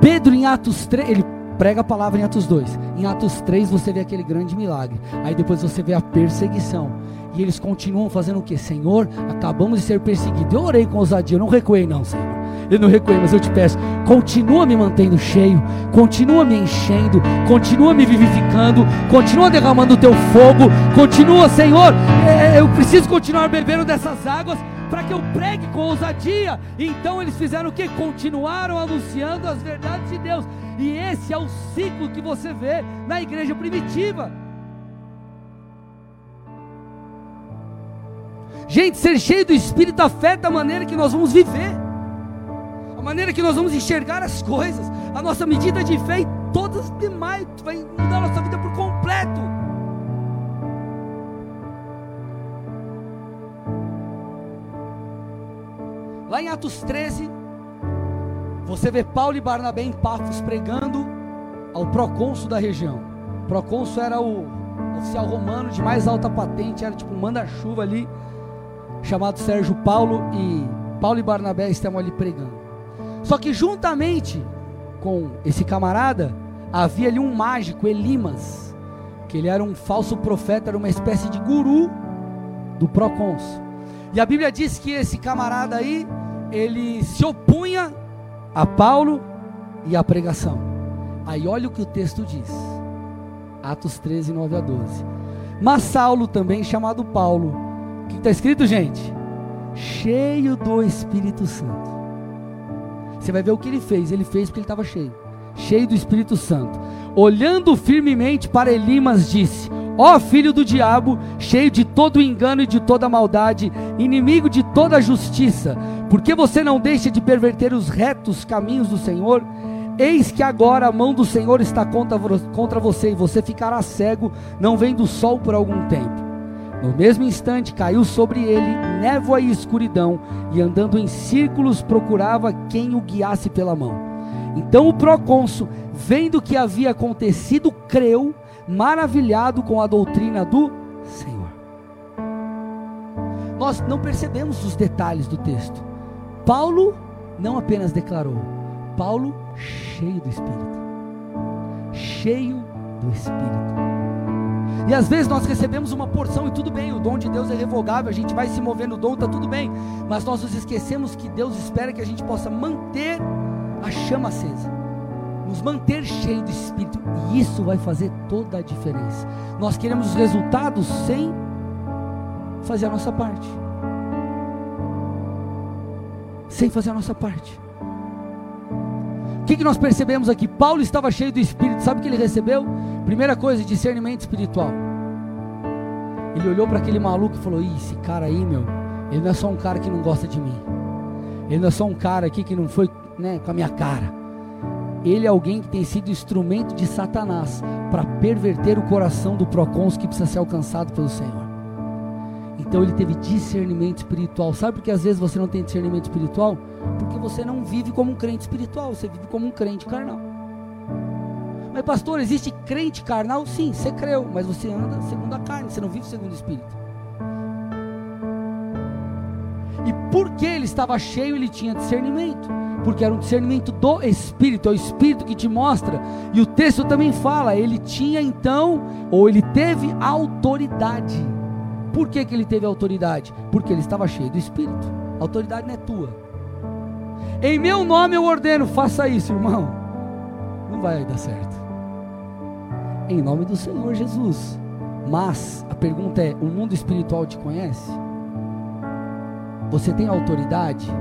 Pedro em Atos 3, ele prega a palavra em Atos 2. Em Atos 3 você vê aquele grande milagre. Aí depois você vê a perseguição. E eles continuam fazendo o que? Senhor, acabamos de ser perseguidos. Eu orei com ousadia, eu não recuei, não, Senhor. Eu não recuei, mas eu te peço, continua me mantendo cheio, continua me enchendo, continua me vivificando, continua derramando o teu fogo, continua, Senhor. É, eu preciso continuar bebendo dessas águas para que eu pregue com ousadia. Então eles fizeram o que? Continuaram anunciando as verdades de Deus. E esse é o ciclo que você vê na igreja primitiva. Gente, ser cheio do Espírito afeta a maneira que nós vamos viver, a maneira que nós vamos enxergar as coisas, a nossa medida de fé e todas as demais, vai mudar a nossa vida por completo. Lá em Atos 13, você vê Paulo e Barnabé em Pafos pregando ao procônsul da região. O procônsul era o oficial romano de mais alta patente, era tipo um manda-chuva ali chamado Sérgio Paulo e Paulo e Barnabé estavam ali pregando. Só que juntamente com esse camarada havia ali um mágico, Elimas, que ele era um falso profeta, era uma espécie de guru do procônsul. E a Bíblia diz que esse camarada aí, ele se opunha a Paulo e à pregação. Aí olha o que o texto diz. Atos 13, 9 a 12. Mas Saulo, também chamado Paulo, o que está escrito, gente? Cheio do Espírito Santo. Você vai ver o que ele fez. Ele fez porque ele estava cheio. Cheio do Espírito Santo. Olhando firmemente para Elimas, disse: Ó filho do diabo, cheio de todo engano e de toda maldade, inimigo de toda justiça, por que você não deixa de perverter os retos caminhos do Senhor? Eis que agora a mão do Senhor está contra, contra você e você ficará cego, não vendo o sol por algum tempo. No mesmo instante caiu sobre ele névoa e escuridão, e andando em círculos procurava quem o guiasse pela mão. Então o procônsul, vendo o que havia acontecido, creu, maravilhado com a doutrina do Senhor. Nós não percebemos os detalhes do texto. Paulo não apenas declarou, Paulo cheio do Espírito. Cheio do Espírito. E às vezes nós recebemos uma porção e tudo bem, o dom de Deus é revogável, a gente vai se mover no dom, está tudo bem. Mas nós nos esquecemos que Deus espera que a gente possa manter a chama acesa, nos manter cheio do Espírito, e isso vai fazer toda a diferença. Nós queremos os resultados sem fazer a nossa parte. Sem fazer a nossa parte. O que, que nós percebemos aqui? Paulo estava cheio do Espírito, sabe o que ele recebeu? Primeira coisa, discernimento espiritual. Ele olhou para aquele maluco e falou: Ih, esse cara aí, meu, ele não é só um cara que não gosta de mim. Ele não é só um cara aqui que não foi né, com a minha cara. ele é alguém que tem sido instrumento de Satanás para perverter o coração do procônsul que precisa ser alcançado pelo Senhor. Então ele teve discernimento espiritual. Sabe por que às vezes você não tem discernimento espiritual? Porque você não vive como um crente espiritual, você vive como um crente carnal. Mas pastor, existe crente carnal? Sim, você creu, mas você anda segundo a carne, você não vive segundo o espírito. E porque ele estava cheio, ele tinha discernimento porque era um discernimento do Espírito, é o Espírito que te mostra. E o texto também fala, ele tinha então, ou ele teve autoridade. Por que, que ele teve autoridade? Porque ele estava cheio do Espírito. A autoridade não é tua. Em meu nome eu ordeno, faça isso, irmão. Não vai dar certo. Em nome do Senhor Jesus. Mas a pergunta é: o mundo espiritual te conhece? Você tem autoridade?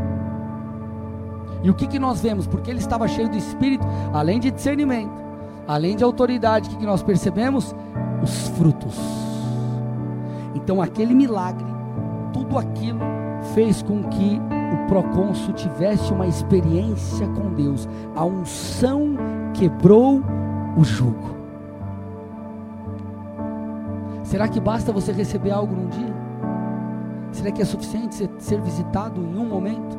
E o que, que nós vemos? Porque ele estava cheio do Espírito, além de discernimento, além de autoridade, o que, que nós percebemos? Os frutos. Então aquele milagre, tudo aquilo fez com que o procônsul tivesse uma experiência com Deus. A unção quebrou o jugo. Será que basta você receber algo num dia? Será que é suficiente ser, visitado em um momento?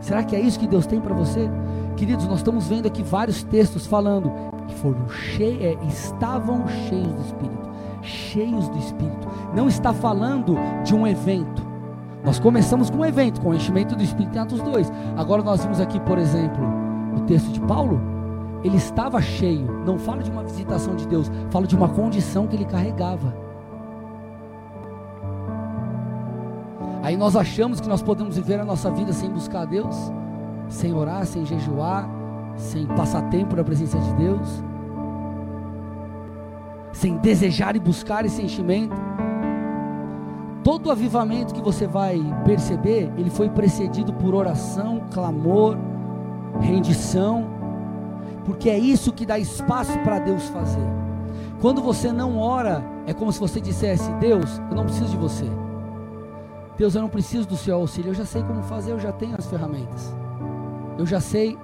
Será que é isso que Deus tem para você? Queridos, nós estamos vendo aqui vários textos falando que foram cheios, é, estavam cheios do Espírito, cheios do Espírito. Não está falando de um evento. Nós começamos com um evento, com o enchimento do Espírito em Atos 2. Agora nós vimos aqui, por exemplo, o texto de Paulo. Ele estava cheio. Não fala de uma visitação de Deus, fala de uma condição que ele carregava. Aí nós achamos que nós podemos viver a nossa vida sem buscar a Deus, sem orar, sem jejuar, sem passar tempo na presença de Deus, sem desejar e buscar esse enchimento. Todo avivamento que você vai perceber, ele foi precedido por oração, clamor, rendição, porque é isso que dá espaço para Deus fazer. Quando você não ora, é como se você dissesse: Deus, eu não preciso de você. Deus, eu não preciso do seu auxílio, eu já sei como fazer, eu já tenho as ferramentas, eu já sei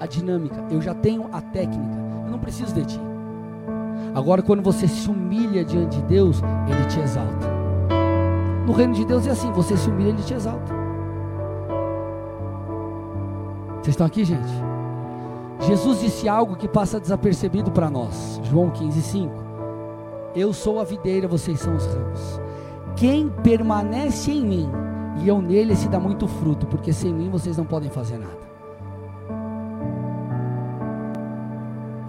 a dinâmica, eu já tenho a técnica, eu não preciso de ti. Agora, quando você se humilha diante de Deus, Ele te exalta. No reino de Deus é assim: você se humilha, Ele te exalta. Vocês estão aqui, gente? Jesus disse algo que passa desapercebido para nós. João 15, 5. Eu sou a videira, vocês são os ramos. Quem permanece em mim e eu nele se dá muito fruto, porque sem mim vocês não podem fazer nada.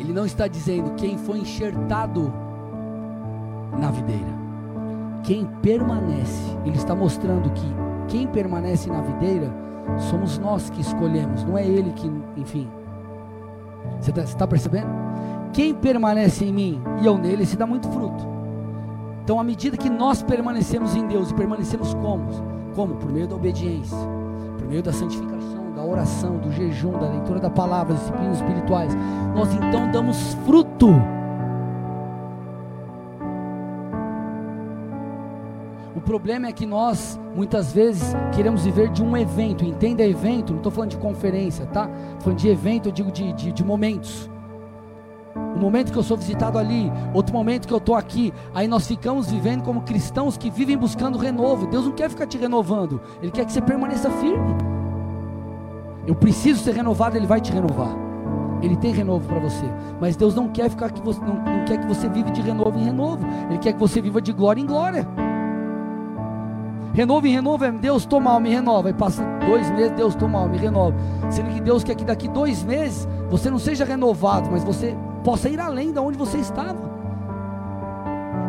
Ele não está dizendo quem foi enxertado na videira. Quem permanece, ele está mostrando que quem permanece na videira somos nós que escolhemos, não é ele que, enfim. Você está tá percebendo? Quem permanece em mim e eu nele se dá muito fruto. Então, à medida que nós permanecemos em Deus, e permanecemos como? Como? Por meio da obediência, por meio da santificação, da oração, do jejum, da leitura da palavra, disciplinas espirituais, nós então damos fruto. O problema é que nós, muitas vezes, queremos viver de um evento. Entenda evento, não estou falando de conferência, tá? Estou falando de evento, eu digo de, de, de momentos o momento que eu sou visitado ali, outro momento que eu estou aqui. Aí nós ficamos vivendo como cristãos que vivem buscando renovo. Deus não quer ficar te renovando, Ele quer que você permaneça firme. Eu preciso ser renovado, Ele vai te renovar. Ele tem renovo para você, mas Deus não quer ficar que você não, não quer que você viva de renovo em renovo. Ele quer que você viva de glória em glória. Renovo em renovo é Deus toma mal, me renova. Aí passa dois meses, Deus toma mal, me renova. Sendo que Deus quer que daqui dois meses você não seja renovado, mas você possa ir além de onde você estava.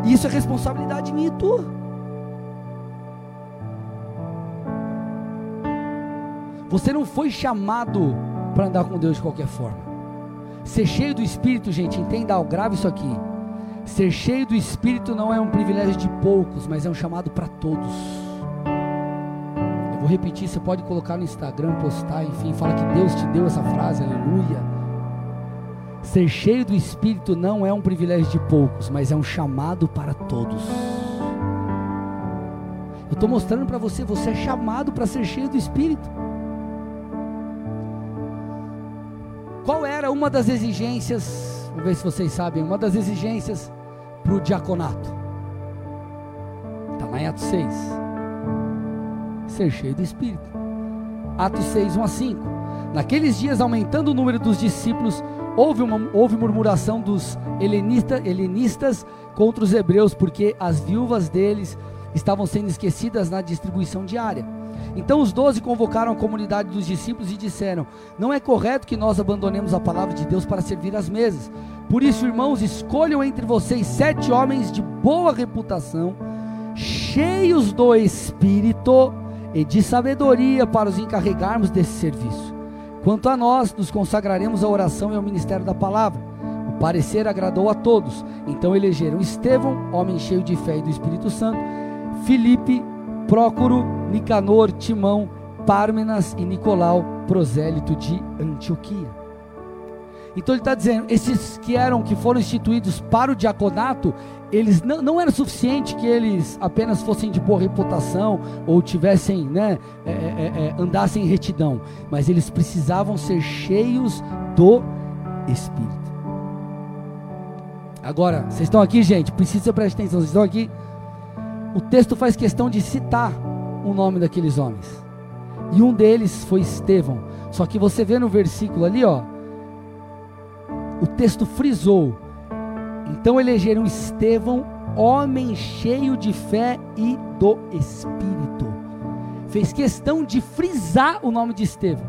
E isso é responsabilidade minha e tua. Você não foi chamado para andar com Deus de qualquer forma. Ser cheio do Espírito, gente, entenda, grave isso aqui. Ser cheio do Espírito não é um privilégio de poucos, mas é um chamado para todos. Eu vou repetir, você pode colocar no Instagram, postar, enfim, fala que Deus te deu essa frase, aleluia. Ser cheio do Espírito não é um privilégio de poucos, mas é um chamado para todos. Eu estou mostrando para você, você é chamado para ser cheio do Espírito. Qual era uma das exigências? Vamos ver se vocês sabem. Uma das exigências para o diaconato. Está lá em Atos 6. Ser cheio do Espírito. Atos 6, 1 a 5. Naqueles dias, aumentando o número dos discípulos, houve, uma, houve murmuração dos helenista, helenistas contra os hebreus, porque as viúvas deles estavam sendo esquecidas na distribuição diária. Então os doze convocaram a comunidade dos discípulos e disseram: Não é correto que nós abandonemos a palavra de Deus para servir às mesas. Por isso, irmãos, escolham entre vocês sete homens de boa reputação, cheios do Espírito e de sabedoria para os encarregarmos desse serviço. Quanto a nós, nos consagraremos à oração e ao ministério da palavra. O parecer agradou a todos. Então elegeram Estevão, homem cheio de fé e do Espírito Santo, Filipe, Prócoro, Nicanor, Timão, Pármenas e Nicolau, prosélito de Antioquia. Então ele está dizendo, esses que eram, que foram instituídos para o diaconato, eles não, não era suficiente que eles apenas fossem de boa reputação ou tivessem, né, é, é, é, é andassem em retidão, mas eles precisavam ser cheios do Espírito. Agora, vocês estão aqui, gente? Precisa prestar atenção. Vocês estão aqui? O texto faz questão de citar o nome daqueles homens. E um deles foi Estevão. Só que você vê no versículo ali, ó, o texto frisou. Então elegeram Estevão, homem cheio de fé e do Espírito. Fez questão de frisar o nome de Estevão.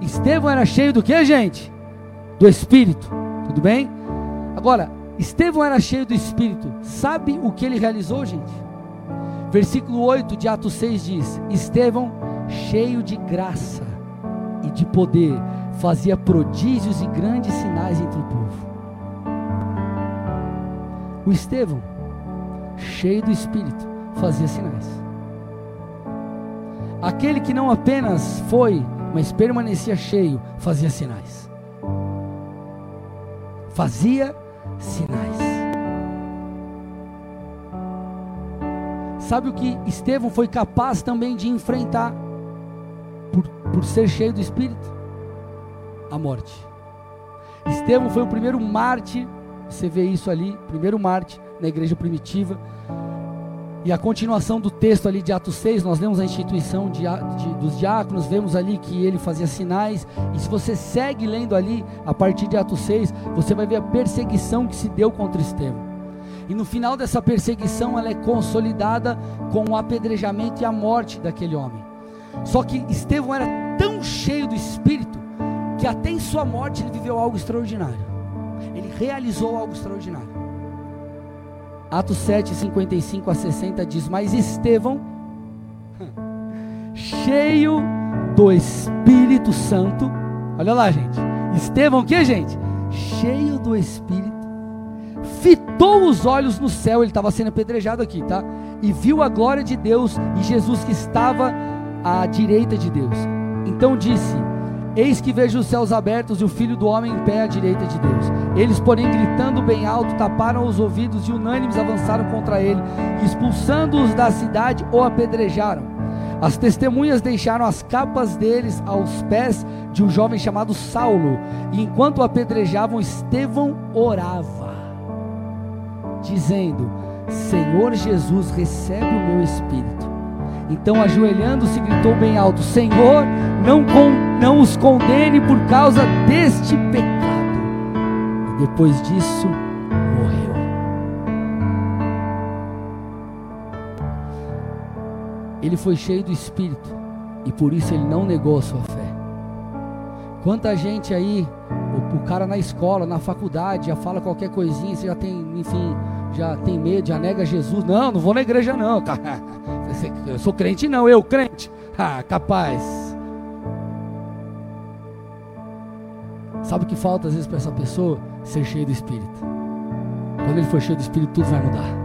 Estevão era cheio do que, gente? Do Espírito. Tudo bem? Agora, Estevão era cheio do Espírito. Sabe o que ele realizou, gente? Versículo 8 de Atos 6 diz: Estevão, cheio de graça e de poder, fazia prodígios e grandes sinais entre o povo. O Estevão, cheio do Espírito, fazia sinais. Aquele que não apenas foi, mas permanecia cheio, fazia sinais. Fazia sinais. Sabe o que Estevão foi capaz também de enfrentar por, por ser cheio do Espírito? a morte. Estevão foi o primeiro mártir, você vê isso ali, primeiro mártir na igreja primitiva. E a continuação do texto ali de Atos 6, nós lemos a instituição de, de, dos diáconos, vemos ali que ele fazia sinais. E se você segue lendo ali, a partir de Atos 6, você vai ver a perseguição que se deu contra Estevão. E no final dessa perseguição, ela é consolidada com o apedrejamento e a morte daquele homem. Só que Estevão era tão cheio do Espírito que até em sua morte ele viveu algo extraordinário. Ele realizou algo extraordinário. Atos 7, 55 a 60 diz: Mas Estevão, cheio do Espírito Santo, olha lá, gente. Estevão, o que, gente? Cheio do Espírito, fitou os olhos no céu, ele estava sendo apedrejado aqui, tá? E viu a glória de Deus e Jesus que estava à direita de Deus. Então disse: Eis que vejo os céus abertos e o filho do homem em pé à direita de Deus. Eles, porém, gritando bem alto, taparam os ouvidos e unânimes avançaram contra ele, expulsando-os da cidade, o apedrejaram. As testemunhas deixaram as capas deles aos pés de um jovem chamado Saulo, e enquanto apedrejavam, Estevão orava, dizendo: Senhor Jesus, recebe o meu espírito. Então, ajoelhando-se, gritou bem alto: Senhor, não, não os condene por causa deste pecado. E depois disso, morreu. Ele foi cheio do Espírito e por isso ele não negou a sua fé. Quanta gente aí, o, o cara na escola, na faculdade, já fala qualquer coisinha, você já tem, enfim, já tem medo, já nega Jesus. Não, não vou na igreja não. Eu sou crente não, eu crente. Ah, capaz. Sabe o que falta às vezes para essa pessoa? Ser cheio do Espírito. Quando ele for cheio do Espírito, tudo vai mudar.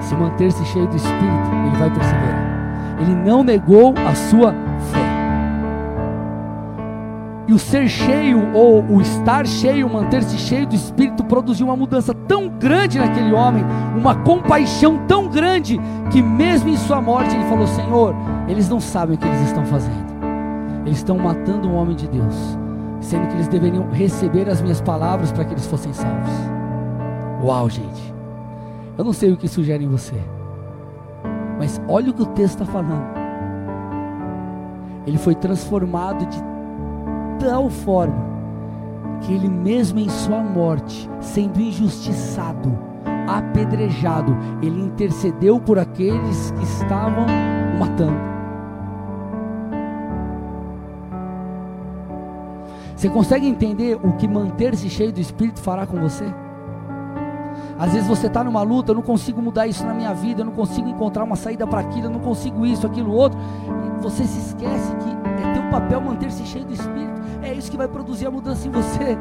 Se manter-se cheio do Espírito, ele vai perseverar. Ele não negou a sua fé. E o ser cheio, ou o estar cheio, manter-se cheio do Espírito, produziu uma mudança tão grande naquele homem, uma compaixão tão grande, que mesmo em sua morte ele falou: Senhor, eles não sabem o que eles estão fazendo, eles estão matando um homem de Deus. sendo que eles deveriam receber as minhas palavras para que eles fossem salvos. Uau, gente. Eu não sei o que sugere em você, mas olha o que o texto está falando. Ele foi transformado de tal forma que ele mesmo em sua morte, sendo injustiçado, apedrejado, ele intercedeu por aqueles que estavam matando. Você consegue entender o que manter-se cheio do Espírito fará com você? Às vezes você está numa luta, eu não consigo mudar isso na minha vida, eu não consigo encontrar uma saída para aquilo, eu não consigo isso, aquilo, outro. E você se esquece que é teu papel manter-se cheio do Espírito. É isso que vai produzir a mudança em você.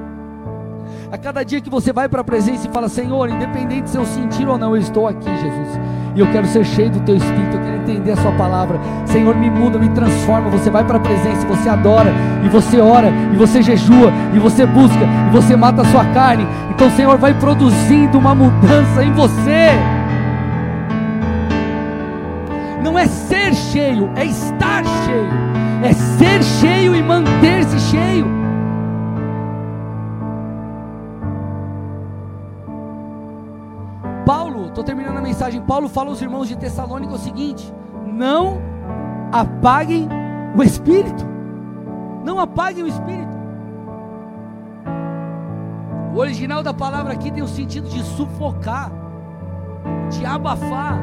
A cada dia que você vai para a presença e fala, Senhor, independente se eu sentir ou não, eu estou aqui, Jesus. E eu quero ser cheio do teu espírito, eu quero entender a sua palavra. Senhor, me muda, me transforma. Você vai para a presença, você adora, e você ora, e você jejua, e você busca, e você mata a sua carne. Então, Senhor, vai produzindo uma mudança em você. Não é ser cheio, é estar cheio. É ser cheio e manter-se cheio. estou terminando a mensagem. Paulo fala aos irmãos de Tessalônica o seguinte: não apaguem o espírito. Não apaguem o espírito. O original da palavra aqui tem o sentido de sufocar, de abafar.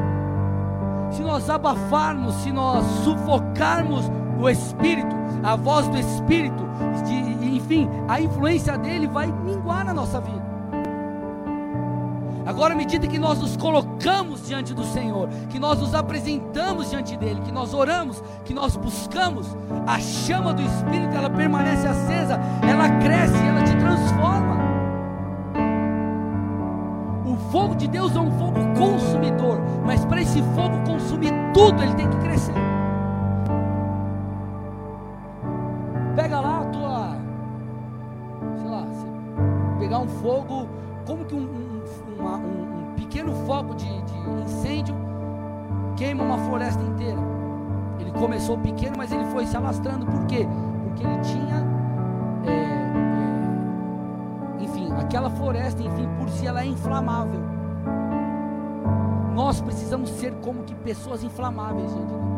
Se nós abafarmos, se nós sufocarmos o espírito, a voz do espírito, de, enfim, a influência dele vai minguar na nossa vida. Agora, à medida que nós nos colocamos diante do Senhor, que nós nos apresentamos diante dele, que nós oramos, que nós buscamos, a chama do Espírito ela permanece acesa, ela cresce, ela te transforma. O fogo de Deus é um fogo consumidor, mas para esse fogo consumir tudo, ele tem que crescer. Queima uma floresta inteira. Ele começou pequeno, mas ele foi se alastrando. Por quê? Porque ele tinha, é, é, enfim, aquela floresta, enfim, por si ela é inflamável. Nós precisamos ser como que pessoas inflamáveis diante de Deus.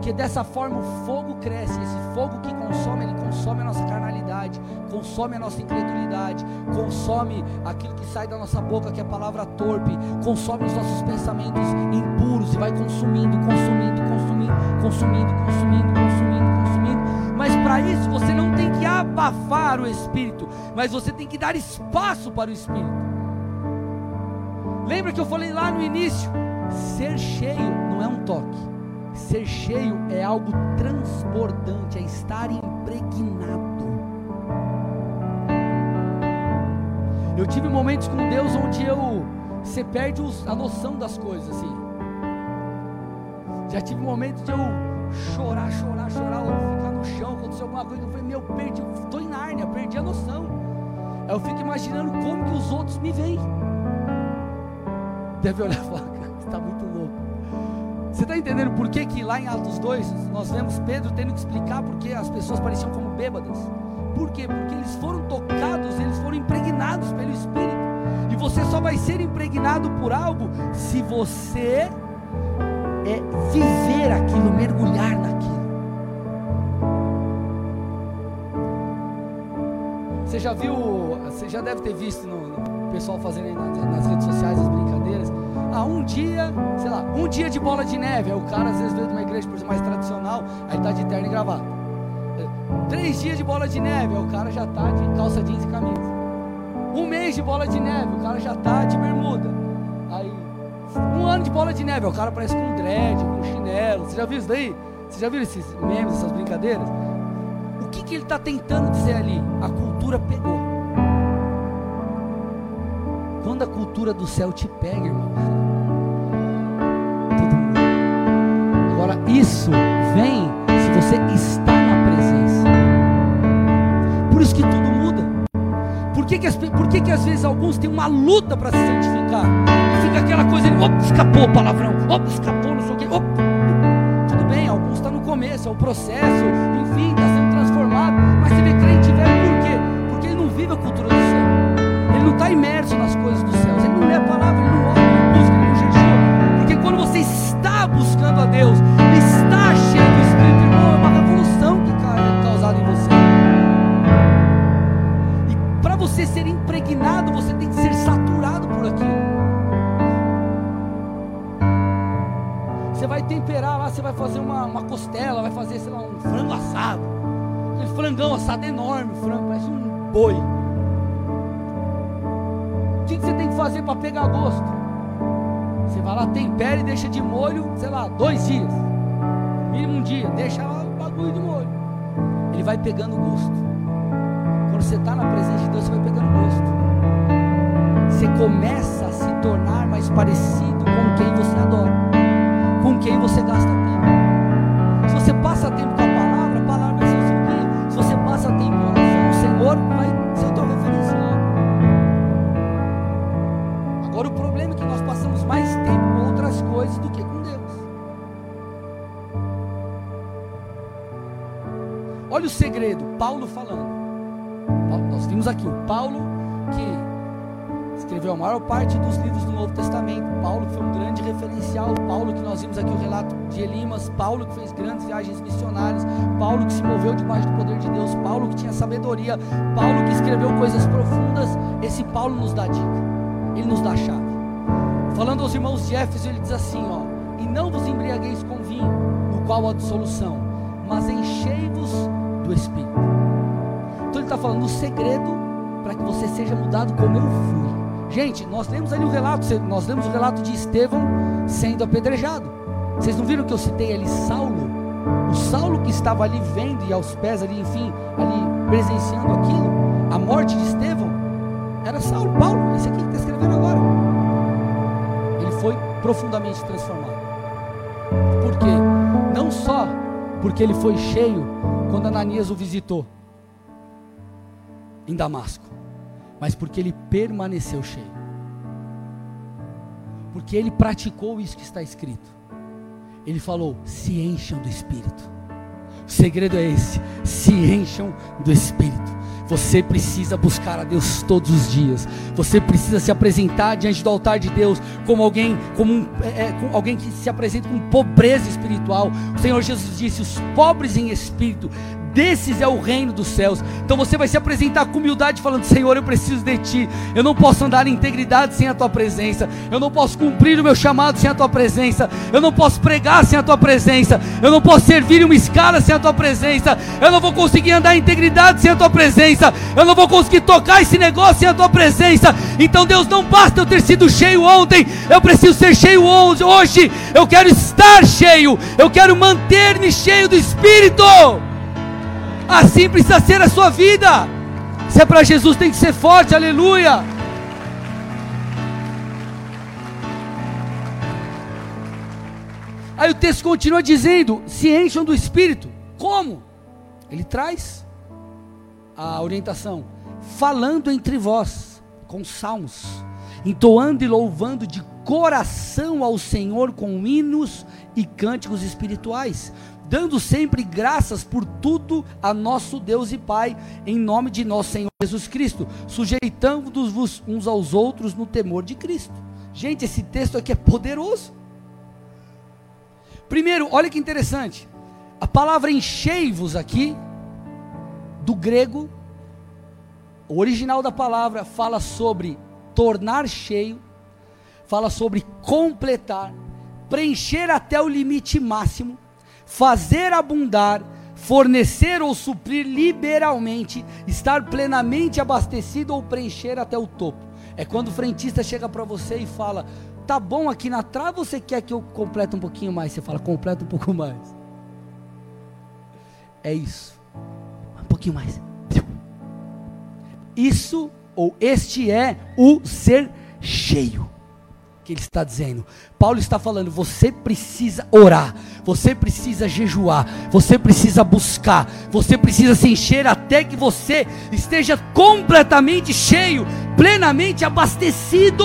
Porque dessa forma o fogo cresce, esse fogo que consome, ele consome a nossa carnalidade, consome a nossa incredulidade, consome aquilo que sai da nossa boca, que é a palavra torpe, consome os nossos pensamentos impuros e vai consumindo, consumindo, consumindo, consumindo, consumindo, consumindo, consumindo. Mas para isso você não tem que abafar o espírito, mas você tem que dar espaço para o espírito. Lembra que eu falei lá no início? Ser cheio não é um toque. Ser cheio é algo transbordante, é estar impregnado. Eu tive momentos com Deus onde eu você perde a noção das coisas assim. Já tive momentos de eu chorar, chorar, chorar, ou ficar no chão, aconteceu alguma coisa, eu falei, meu, perdi, estou em Nárnia, perdi a noção. Eu fico imaginando como que os outros me veem. Deve olhar e falar, está muito louco. Você está entendendo por que, que lá em Atos 2 nós vemos Pedro tendo que explicar porque as pessoas pareciam como bêbadas? Por quê? Porque eles foram tocados, eles foram impregnados pelo Espírito. E você só vai ser impregnado por algo se você é viver aquilo, mergulhar naquilo. Você já viu, você já deve ter visto no, pessoal fazendo nas, nas redes sociais as brincadeiras ah, um dia, sei lá, um dia de bola de neve. Aí o cara às vezes veio de uma igreja por exemplo, mais tradicional, aí está de terno e gravata. Três dias de bola de neve, aí o cara já está de calça jeans e camisa. Um mês de bola de neve, o cara já está de bermuda. Aí, um ano de bola de neve, o cara parece com dread, com chinelo. Você já viu isso daí? Você já viu esses memes, essas brincadeiras? O que, que ele está tentando dizer ali? A cultura pegou. Quando a cultura do céu te pega, irmão, Isso vem se você está na presença. Por isso que tudo muda. Por que, que, as, por que, que às vezes alguns têm uma luta para se santificar? Fica aquela coisa, ele, opa, escapou o palavrão, opa, escapou, não sei o quê. Tudo bem, alguns estão no começo, é o processo, enfim, está sendo transformado. Mas você vê crente velho por quê? Porque ele não vive a cultura do céu. Ele não está imerso nas coisas do céu. Você vai fazer uma, uma costela, vai fazer, sei lá, um frango assado. Aquele frangão assado enorme, frango, parece um boi que você tem que fazer para pegar gosto? Você vai lá, tempera e deixa de molho, sei lá, dois dias. Mínimo um dia, deixa lá o bagulho de molho. Ele vai pegando gosto. Quando você está na presença de Deus, você vai pegando gosto. Você começa a se tornar mais parecido com quem você adora, com quem você gasta tempo. Se você passa tempo com a palavra, a palavra vai ser o seu guia. Se você passa tempo com oração, o Senhor vai Agora o problema é que nós passamos mais tempo com outras coisas do que com Deus. Olha o segredo, Paulo falando. Nós vimos aqui o Paulo que escreveu a maior parte dos livros do Novo Testamento. Paulo foi um grande referencial. Paulo que nós vimos aqui o relato de Elimas. Paulo que fez grandes viagens missionárias. Paulo que se moveu debaixo do poder de Deus. Paulo que tinha sabedoria. Paulo que escreveu coisas profundas. Esse Paulo nos dá dica ele nos dá a chave. Falando aos irmãos de Éfeso, ele diz assim: ó, e não vos embriagueis com vinho, no qual há dissolução, mas enchei-vos do Espírito. Então ele está falando o segredo para que você seja mudado como eu fui. Gente, nós lemos ali o relato, nós lemos o relato de Estevão sendo apedrejado. Vocês não viram que eu citei ali Saulo? O Saulo que estava ali vendo e aos pés ali, enfim, ali presenciando aquilo, a morte de Estevão, era Saulo, Paulo, esse aqui que está escrevendo agora. Ele foi profundamente transformado. Por quê? Não só porque ele foi cheio quando Ananias o visitou em Damasco, mas porque ele permaneceu cheio. Porque ele praticou isso que está escrito. Ele falou: se encham do Espírito. O segredo é esse: se encham do Espírito. Você precisa buscar a Deus todos os dias. Você precisa se apresentar diante do altar de Deus como alguém, como, um, é, é alguém que se apresenta com pobreza espiritual. O Senhor Jesus disse: os pobres em espírito desses é o reino dos céus. Então você vai se apresentar com humildade, falando: Senhor, eu preciso de Ti. Eu não posso andar em integridade sem a Tua presença. Eu não posso cumprir o meu chamado sem a Tua presença. Eu não posso pregar sem a Tua presença. Eu não posso servir uma escala sem a Tua presença. Eu não vou conseguir andar em integridade sem a Tua presença. Eu não vou conseguir tocar esse negócio sem a Tua presença. Então, Deus, não basta eu ter sido cheio ontem. Eu preciso ser cheio hoje. Eu quero estar cheio. Eu quero manter-me cheio do Espírito. Assim precisa ser a sua vida. Se é para Jesus, tem que ser forte, aleluia. Aí o texto continua dizendo: se encham do Espírito. Como? Ele traz a orientação: falando entre vós, com salmos, entoando e louvando de coração ao Senhor com hinos e cânticos espirituais, dando sempre graças por tudo a nosso Deus e Pai, em nome de nosso Senhor Jesus Cristo, sujeitando-vos uns aos outros no temor de Cristo. Gente, esse texto aqui é poderoso. Primeiro, olha que interessante. A palavra enchei-vos aqui, do grego, o original da palavra fala sobre tornar cheio, fala sobre completar, preencher até o limite máximo fazer abundar, fornecer ou suprir liberalmente, estar plenamente abastecido ou preencher até o topo. É quando o frentista chega para você e fala: "Tá bom aqui na trave, você quer que eu complete um pouquinho mais?" Você fala: "Completa um pouco mais." É isso. Um pouquinho mais. Isso ou este é o ser cheio que ele está dizendo. Paulo está falando: você precisa orar, você precisa jejuar, você precisa buscar, você precisa se encher até que você esteja completamente cheio, plenamente abastecido.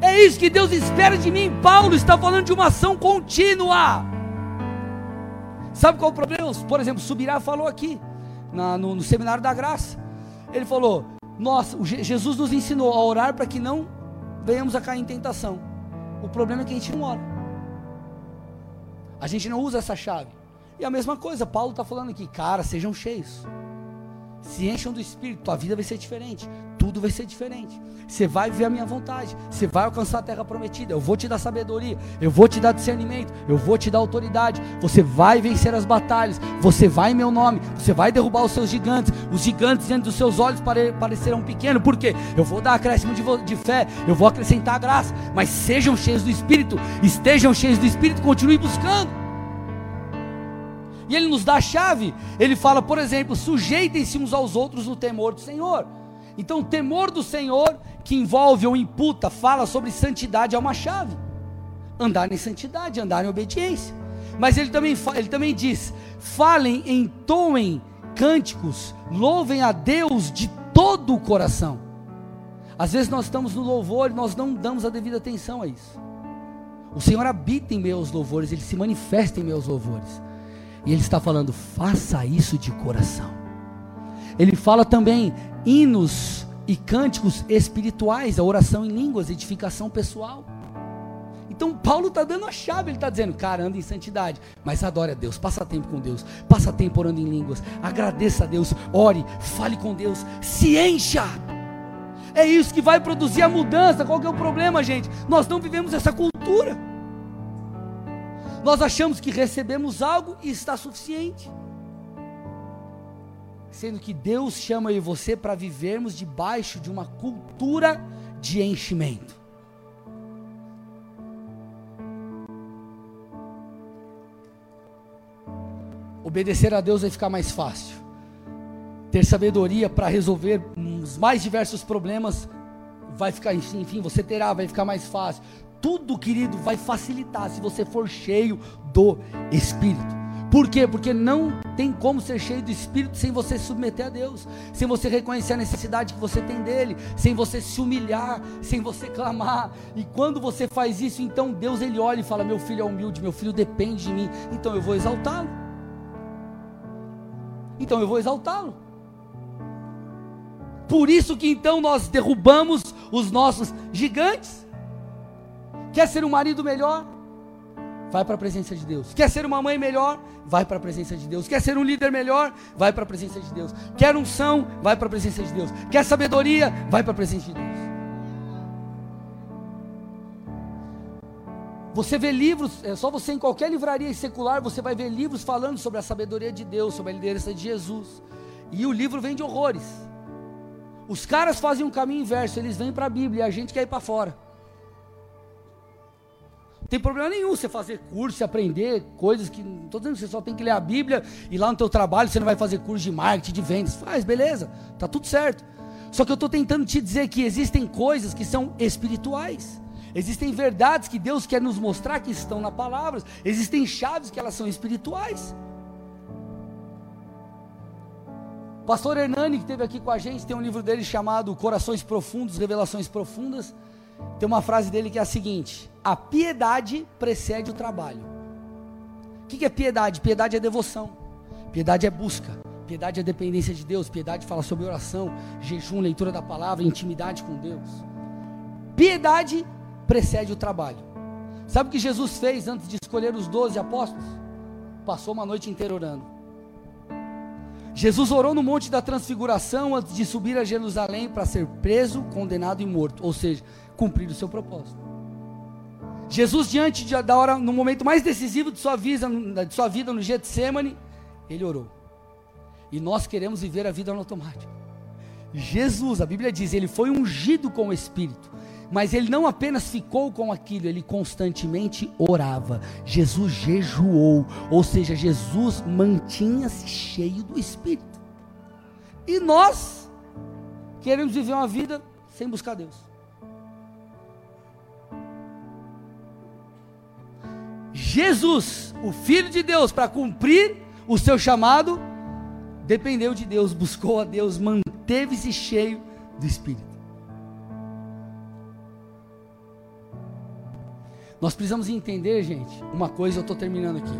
É isso que Deus espera de mim. Paulo está falando de uma ação contínua. Sabe qual é o problema? Por exemplo, Subirá falou aqui na, no, no seminário da graça. Ele falou: nós, Jesus nos ensinou a orar para que não venhamos a cair em tentação. O problema é que a gente não ora. A gente não usa essa chave. E a mesma coisa, Paulo está falando aqui, cara, sejam cheios. Se encham do Espírito, tua vida vai ser diferente. Tudo vai ser diferente. Você vai viver a minha vontade. Você vai alcançar a terra prometida. Eu vou te dar sabedoria. Eu vou te dar discernimento. Eu vou te dar autoridade. Você vai vencer as batalhas. Você vai em meu nome. Você vai derrubar os seus gigantes. Os gigantes diante dos seus olhos pare parecerão pequenos. Por quê? Eu vou dar acréscimo de, de fé. Eu vou acrescentar a graça. Mas sejam cheios do Espírito. Estejam cheios do Espírito. Continue buscando. E ele nos dá a chave. Ele fala, por exemplo, sujeitem-se uns aos outros no temor do Senhor. Então, o temor do Senhor, que envolve ou imputa, fala sobre santidade, é uma chave. Andar em santidade, andar em obediência. Mas ele também, ele também diz: falem, entoem cânticos, louvem a Deus de todo o coração. Às vezes nós estamos no louvor e nós não damos a devida atenção a isso. O Senhor habita em meus louvores, Ele se manifesta em meus louvores. E ele está falando, faça isso de coração. Ele fala também hinos e cânticos espirituais, a oração em línguas, edificação pessoal. Então Paulo está dando a chave, ele está dizendo, cara, anda em santidade, mas adore a Deus, passa tempo com Deus, passa tempo orando em línguas, agradeça a Deus, ore, fale com Deus, se encha. É isso que vai produzir a mudança. Qual que é o problema, gente? Nós não vivemos essa cultura. Nós achamos que recebemos algo e está suficiente. Sendo que Deus chama eu e você para vivermos debaixo de uma cultura de enchimento. Obedecer a Deus vai ficar mais fácil. Ter sabedoria para resolver os mais diversos problemas vai ficar, enfim, você terá, vai ficar mais fácil tudo, querido, vai facilitar se você for cheio do Espírito. Por quê? Porque não tem como ser cheio do Espírito sem você se submeter a Deus, sem você reconhecer a necessidade que você tem dele, sem você se humilhar, sem você clamar. E quando você faz isso, então Deus ele olha e fala: Meu filho é humilde, meu filho depende de mim, então eu vou exaltá-lo. Então eu vou exaltá-lo. Por isso que então nós derrubamos os nossos gigantes. Quer ser um marido melhor? Vai para a presença de Deus. Quer ser uma mãe melhor? Vai para a presença de Deus. Quer ser um líder melhor? Vai para a presença de Deus. Quer unção? Vai para a presença de Deus. Quer sabedoria? Vai para a presença de Deus. Você vê livros, é só você em qualquer livraria secular, você vai ver livros falando sobre a sabedoria de Deus, sobre a liderança de Jesus. E o livro vem de horrores. Os caras fazem um caminho inverso, eles vêm para a Bíblia e a gente quer ir para fora. Não tem problema nenhum você fazer curso, aprender coisas que. Não estou dizendo que você só tem que ler a Bíblia e lá no teu trabalho você não vai fazer curso de marketing, de vendas. Faz, beleza, tá tudo certo. Só que eu estou tentando te dizer que existem coisas que são espirituais. Existem verdades que Deus quer nos mostrar que estão na palavra. Existem chaves que elas são espirituais. Pastor Hernani, que esteve aqui com a gente, tem um livro dele chamado Corações Profundos, Revelações Profundas. Tem uma frase dele que é a seguinte: A piedade precede o trabalho. O que é piedade? Piedade é devoção, piedade é busca, piedade é dependência de Deus, piedade fala sobre oração, jejum, leitura da palavra, intimidade com Deus. Piedade precede o trabalho. Sabe o que Jesus fez antes de escolher os doze apóstolos? Passou uma noite inteira orando. Jesus orou no Monte da Transfiguração antes de subir a Jerusalém para ser preso, condenado e morto. Ou seja, cumprir o seu propósito. Jesus, diante da hora, no momento mais decisivo de sua, vida, de sua vida no Getsemane, ele orou. E nós queremos viver a vida no automático. Jesus, a Bíblia diz, ele foi ungido com o Espírito, mas ele não apenas ficou com aquilo, ele constantemente orava. Jesus jejuou, ou seja, Jesus mantinha-se cheio do Espírito. E nós queremos viver uma vida sem buscar Deus. Jesus, o Filho de Deus, para cumprir o seu chamado, dependeu de Deus, buscou a Deus, manteve-se cheio do Espírito. Nós precisamos entender, gente, uma coisa, eu estou terminando aqui.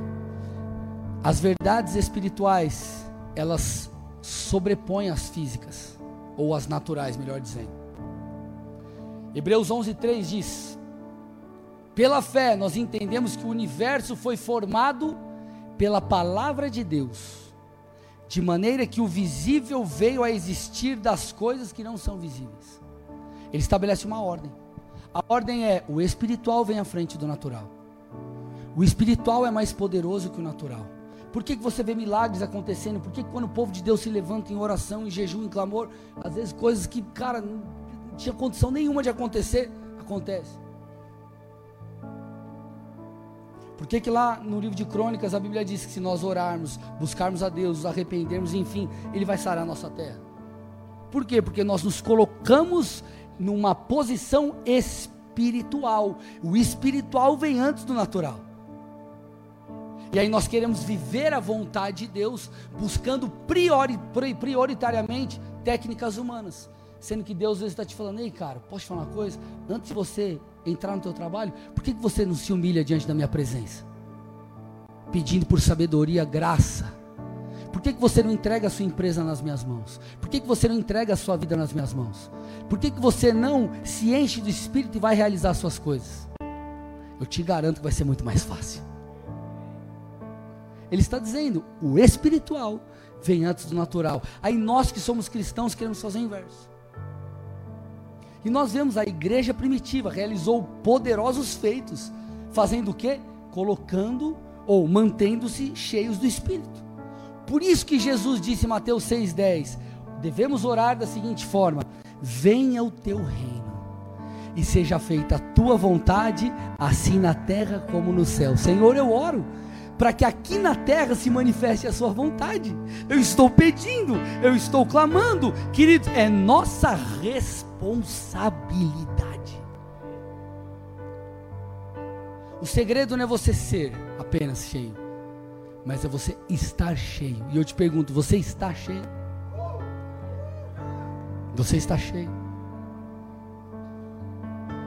As verdades espirituais, elas sobrepõem as físicas. ou as naturais, melhor dizendo. Hebreus 11:3 diz: Pela fé nós entendemos que o universo foi formado pela palavra de Deus, de maneira que o visível veio a existir das coisas que não são visíveis. Ele estabelece uma ordem. A ordem é: o espiritual vem à frente do natural. O espiritual é mais poderoso que o natural. Por que, que você vê milagres acontecendo? Por que, que quando o povo de Deus se levanta em oração, em jejum, em clamor, às vezes coisas que, cara, não tinha condição nenhuma de acontecer, acontece? Por que, que lá no livro de crônicas a Bíblia diz que se nós orarmos, buscarmos a Deus, nos arrependermos, enfim, Ele vai sarar a nossa terra? Por quê? Porque nós nos colocamos numa posição espiritual. O espiritual vem antes do natural. E aí nós queremos viver a vontade de Deus, buscando priori, prioritariamente técnicas humanas. Sendo que Deus às vezes está te falando, ei cara, posso te falar uma coisa? Antes de você entrar no teu trabalho, por que, que você não se humilha diante da minha presença? Pedindo por sabedoria, graça. Por que, que você não entrega a sua empresa nas minhas mãos? Por que, que você não entrega a sua vida nas minhas mãos? Por que, que você não se enche do Espírito e vai realizar as suas coisas? Eu te garanto que vai ser muito mais fácil. Ele está dizendo: o espiritual vem antes do natural. Aí nós que somos cristãos queremos fazer o inverso. E nós vemos a igreja primitiva realizou poderosos feitos, fazendo o quê? Colocando ou mantendo-se cheios do Espírito. Por isso que Jesus disse em Mateus 6,10: devemos orar da seguinte forma: venha o teu reino, e seja feita a tua vontade, assim na terra como no céu. Senhor, eu oro para que aqui na terra se manifeste a sua vontade. Eu estou pedindo, eu estou clamando, querido, é nossa responsabilidade. O segredo não é você ser apenas cheio, mas é você estar cheio. E eu te pergunto, você está cheio? Você está cheio?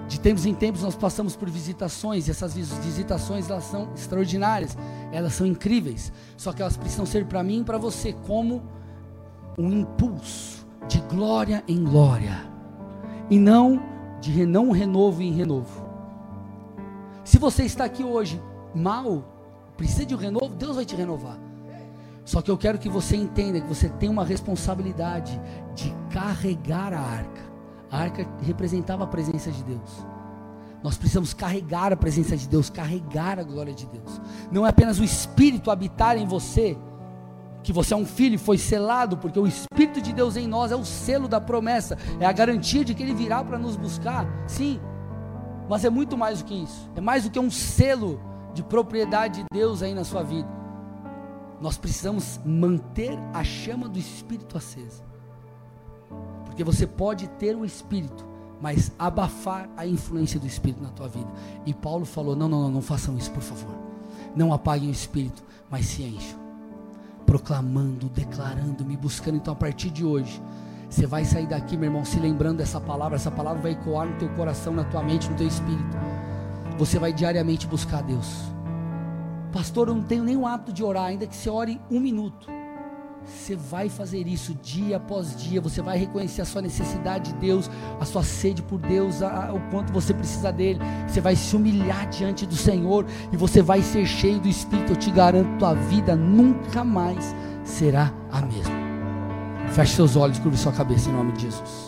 De tempos em tempos nós passamos por visitações e essas visitações elas são extraordinárias, elas são incríveis. Só que elas precisam ser para mim e para você como um impulso de glória em glória e não de não renovo em renovo. Se você está aqui hoje mal, precisa de um renovo, Deus vai te renovar. Só que eu quero que você entenda que você tem uma responsabilidade de carregar a arca. A arca representava a presença de Deus. Nós precisamos carregar a presença de Deus, carregar a glória de Deus. Não é apenas o Espírito habitar em você, que você é um filho e foi selado, porque o Espírito de Deus em nós é o selo da promessa, é a garantia de que Ele virá para nos buscar. Sim, mas é muito mais do que isso. É mais do que um selo de propriedade de Deus aí na sua vida. Nós precisamos manter a chama do Espírito acesa. Porque você pode ter o Espírito, mas abafar a influência do Espírito na tua vida. E Paulo falou: não, não, não, não façam isso, por favor. Não apaguem o Espírito, mas se encham. Proclamando, declarando, me buscando. Então, a partir de hoje, você vai sair daqui, meu irmão, se lembrando dessa palavra. Essa palavra vai ecoar no teu coração, na tua mente, no teu espírito. Você vai diariamente buscar Deus. Pastor, eu não tenho nenhum hábito de orar, ainda que você ore um minuto. Você vai fazer isso dia após dia. Você vai reconhecer a sua necessidade de Deus, a sua sede por Deus, a, o quanto você precisa dele. Você vai se humilhar diante do Senhor e você vai ser cheio do Espírito. Eu te garanto, tua vida nunca mais será a mesma. Feche seus olhos, curva sua cabeça em nome de Jesus.